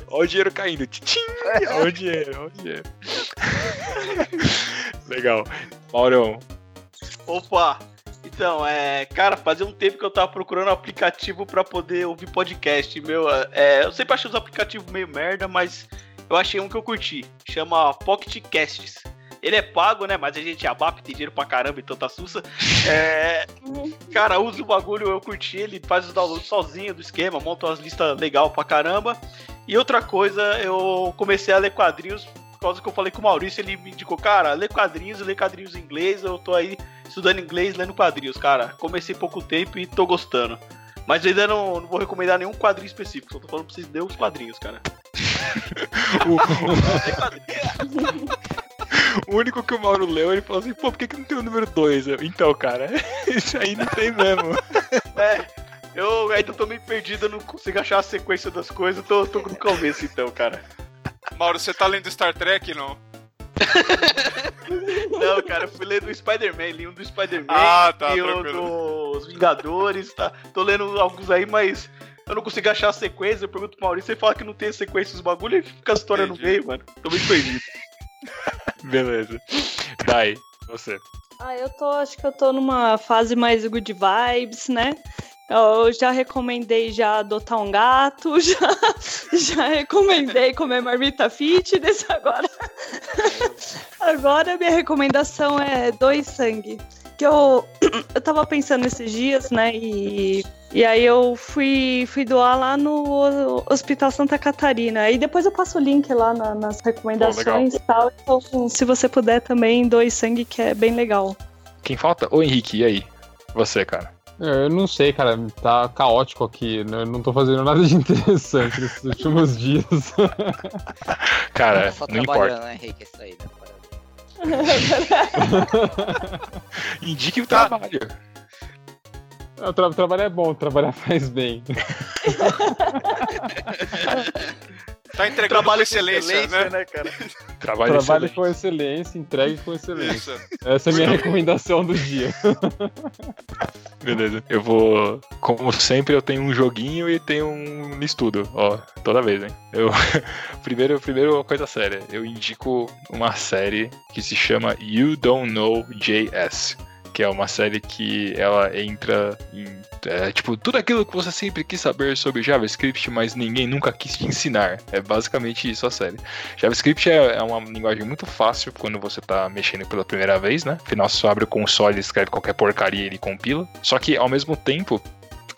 S1: Olha o dinheiro caindo. Tchim! Olha o dinheiro, olha o dinheiro. [LAUGHS] Legal. Maurão,
S2: Opa! Então, é. Cara, fazia um tempo que eu tava procurando um aplicativo pra poder ouvir podcast. Meu, é, eu sempre achei os aplicativos meio merda, mas eu achei um que eu curti. Chama Pocket Casts. Ele é pago, né? Mas a gente abap, tem dinheiro pra caramba, então tá sussa. É, cara, usa o bagulho, eu curti. Ele faz os downloads sozinho do esquema, monta umas listas legal pra caramba. E outra coisa, eu comecei a ler quadrinhos por causa que eu falei com o Maurício. Ele me indicou, cara, lê quadrinhos, lê quadrinhos em inglês. Eu tô aí estudando inglês, lendo quadrinhos, cara. Comecei pouco tempo e tô gostando. Mas eu ainda não, não vou recomendar nenhum quadrinho específico, só tô falando pra vocês lerem os quadrinhos, cara. [LAUGHS] [LAUGHS] [LAUGHS] [LAUGHS]
S1: o único que o Mauro leu, ele falou assim, pô, por que, que não tem o número 2? Então, cara, [LAUGHS] isso aí não tem mesmo. [LAUGHS]
S2: É, eu ainda tô meio perdido, eu não consigo achar a sequência das coisas, tô, tô no começo então, cara.
S9: Mauro, você tá lendo Star Trek, não?
S2: Não, cara, eu fui ler do Spider-Man, li um do Spider-Man
S9: Ah, tá,
S2: e o
S9: tranquilo.
S2: dos Vingadores, tá? Tô lendo alguns aí, mas eu não consigo achar a sequência. Eu pergunto pro Maurício, ele fala que não tem sequência dos bagulho e fica a história no
S9: Entendi.
S2: meio, mano. Tô muito perdido.
S1: Beleza. Dai, você.
S6: Ah, eu tô, acho que eu tô numa fase mais good vibes, né? Eu já recomendei já adotar um gato, [LAUGHS] já, já recomendei comer marmita fitness, agora. Agora minha recomendação é dois sangue. Que eu, [COUGHS] eu tava pensando esses dias, né? E, e aí eu fui, fui doar lá no Hospital Santa Catarina. E depois eu passo o link lá na- nas recomendações e tal. Então, se você puder também, dois sangue, que é bem legal.
S1: Quem falta? Ô Henrique, e aí? Você, cara.
S7: Eu não sei, cara, tá caótico aqui. Eu não tô fazendo nada de interessante nesses [LAUGHS] últimos dias. [LAUGHS]
S1: Cara,
S8: Só
S1: não importa.
S8: né, Henrique? Isso aí, né? [LAUGHS]
S1: Indique o trabalho.
S7: O tra trabalho é bom, [LAUGHS] trabalhar faz bem.
S9: Tá entregando
S2: Trabalho
S9: com excelência, né?
S2: cara?
S1: Trabalho excelente.
S7: com excelência, entregue com excelência.
S9: Isso.
S7: Essa é a minha recomendação do dia. [LAUGHS]
S1: Beleza. Eu vou. Como sempre, eu tenho um joguinho e tenho um estudo. Ó, toda vez, hein? Eu. [LAUGHS] primeiro, primeiro, coisa séria. Eu indico uma série que se chama You Don't Know JS. Que é uma série que ela entra em. é, tipo, tudo aquilo que você sempre quis saber sobre JavaScript, mas ninguém nunca quis te ensinar. É basicamente isso a série. JavaScript é, é uma linguagem muito fácil quando você tá mexendo pela primeira vez, né? Afinal, você só abre o console, escreve qualquer porcaria e ele compila. Só que, ao mesmo tempo,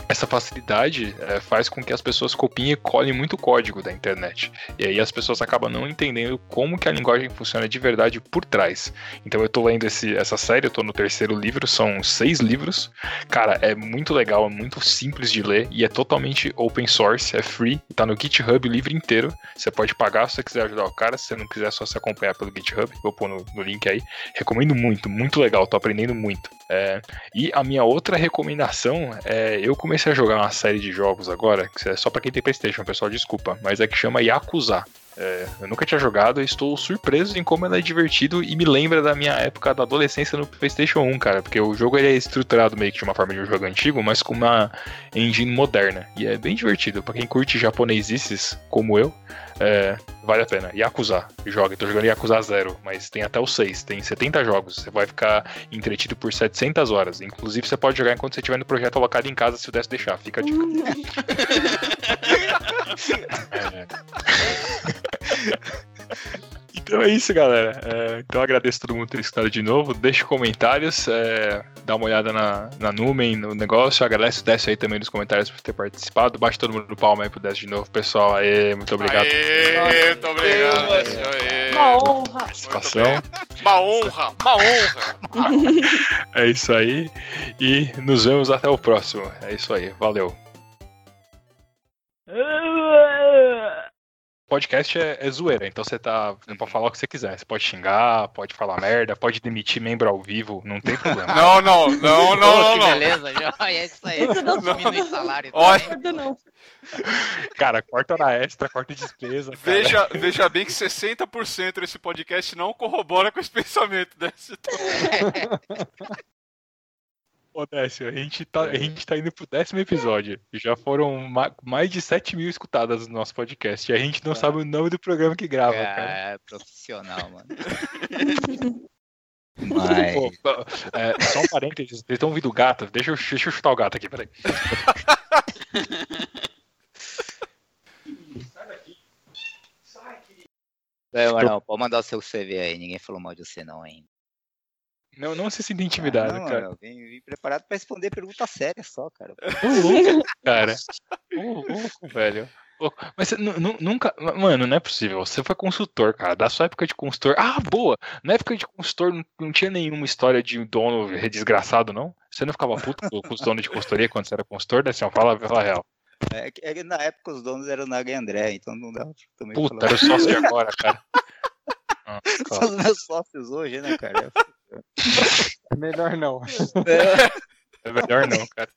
S1: essa facilidade é, faz com que as pessoas copiem e colhem muito código da internet. E aí as pessoas acabam não entendendo como que a linguagem funciona de verdade por trás. Então eu tô lendo esse, essa série, eu tô no terceiro livro, são seis livros. Cara, é muito legal, é muito simples de ler e é totalmente open source, é free, tá no GitHub o livro inteiro. Você pode pagar se você quiser ajudar o cara, se você não quiser, é só se acompanhar pelo GitHub. Vou pôr no, no link aí. Recomendo muito, muito legal, tô aprendendo muito. É, e a minha outra recomendação é eu comecei a jogar uma série de jogos agora, que é só para quem tem PlayStation, pessoal, desculpa, mas é que chama Yakuza. É, eu nunca tinha jogado e estou surpreso em como ela é divertido e me lembra da minha época da adolescência no PlayStation 1, cara. Porque o jogo ele é estruturado meio que de uma forma de um jogo antigo, mas com uma engine moderna. E é bem divertido. Pra quem curte japonesices como eu, é, vale a pena. Yakuza, joga. Eu tô jogando Yakuza Zero, mas tem até o 6. Tem 70 jogos. Você vai ficar entretido por 700 horas. Inclusive, você pode jogar enquanto você estiver no projeto alocado em casa, se pudesse deixar. Fica a dica. [LAUGHS] [LAUGHS] é. [LAUGHS] Então é isso, galera. É, então agradeço a todo mundo por ter escutado de novo. Deixe comentários, é, dá uma olhada na, na Numen, no negócio. Agradeço o Décio aí também nos comentários por ter participado. Baixe todo mundo no palma aí pro Décio de novo, pessoal. Aê, muito obrigado.
S9: Aê, muito obrigado. Aê.
S6: Uma honra.
S1: Participação.
S9: Uma honra, uma honra. [LAUGHS]
S1: É isso aí. E nos vemos até o próximo. É isso aí. Valeu. Podcast é, é zoeira, então você tá. Você pode falar o que você quiser. Você pode xingar, pode falar merda, pode demitir membro ao vivo, não tem problema. [LAUGHS]
S9: Não, não, não, não,
S8: que
S9: não.
S8: beleza, já. É isso aí. Diminui salário
S9: Olha.
S6: Não, não.
S1: Cara, corta hora extra, corta despesa. cara.
S9: Veja, veja bem que 60% desse podcast não corrobora com esse pensamento desse. [LAUGHS]
S1: Ô, Décio, a gente, tá, a gente tá indo pro décimo episódio. Já foram ma- mais de 7 mil escutadas no nosso podcast. E a gente não sabe o nome do programa que grava, cara.
S8: É, profissional, mano. [LAUGHS] Mas.
S1: Pô, é, só um parênteses, vocês estão ouvindo o gato? Deixa eu, deixa eu chutar o gato aqui, peraí. [LAUGHS]
S8: É, Marão, pode mandar o seu CV aí. Ninguém falou mal de você, não, ainda.
S1: Não, não se sinta intimidado,
S8: não,
S1: cara.
S8: Vim preparado pra responder pergunta séria só, cara.
S1: Ô, louco, cara. Ô, louco, velho. Mas você nu- nu- nunca. Mano, não é possível. Você foi consultor, cara. Da sua época de consultor. Ah, boa! Na época de consultor não, não tinha nenhuma história de dono desgraçado, não? Você não ficava puto com os donos de consultoria quando você era consultor? Desse uma fala, fala a real.
S8: É que, é que na época os donos eram Naga e André, então não dá pra também
S1: Puta,
S8: falar.
S1: era o sócio de agora, cara. [LAUGHS] Ah,
S8: São os meus sócios hoje, né, cara? [LAUGHS]
S7: Melhor não.
S8: É,
S1: É melhor não, cara.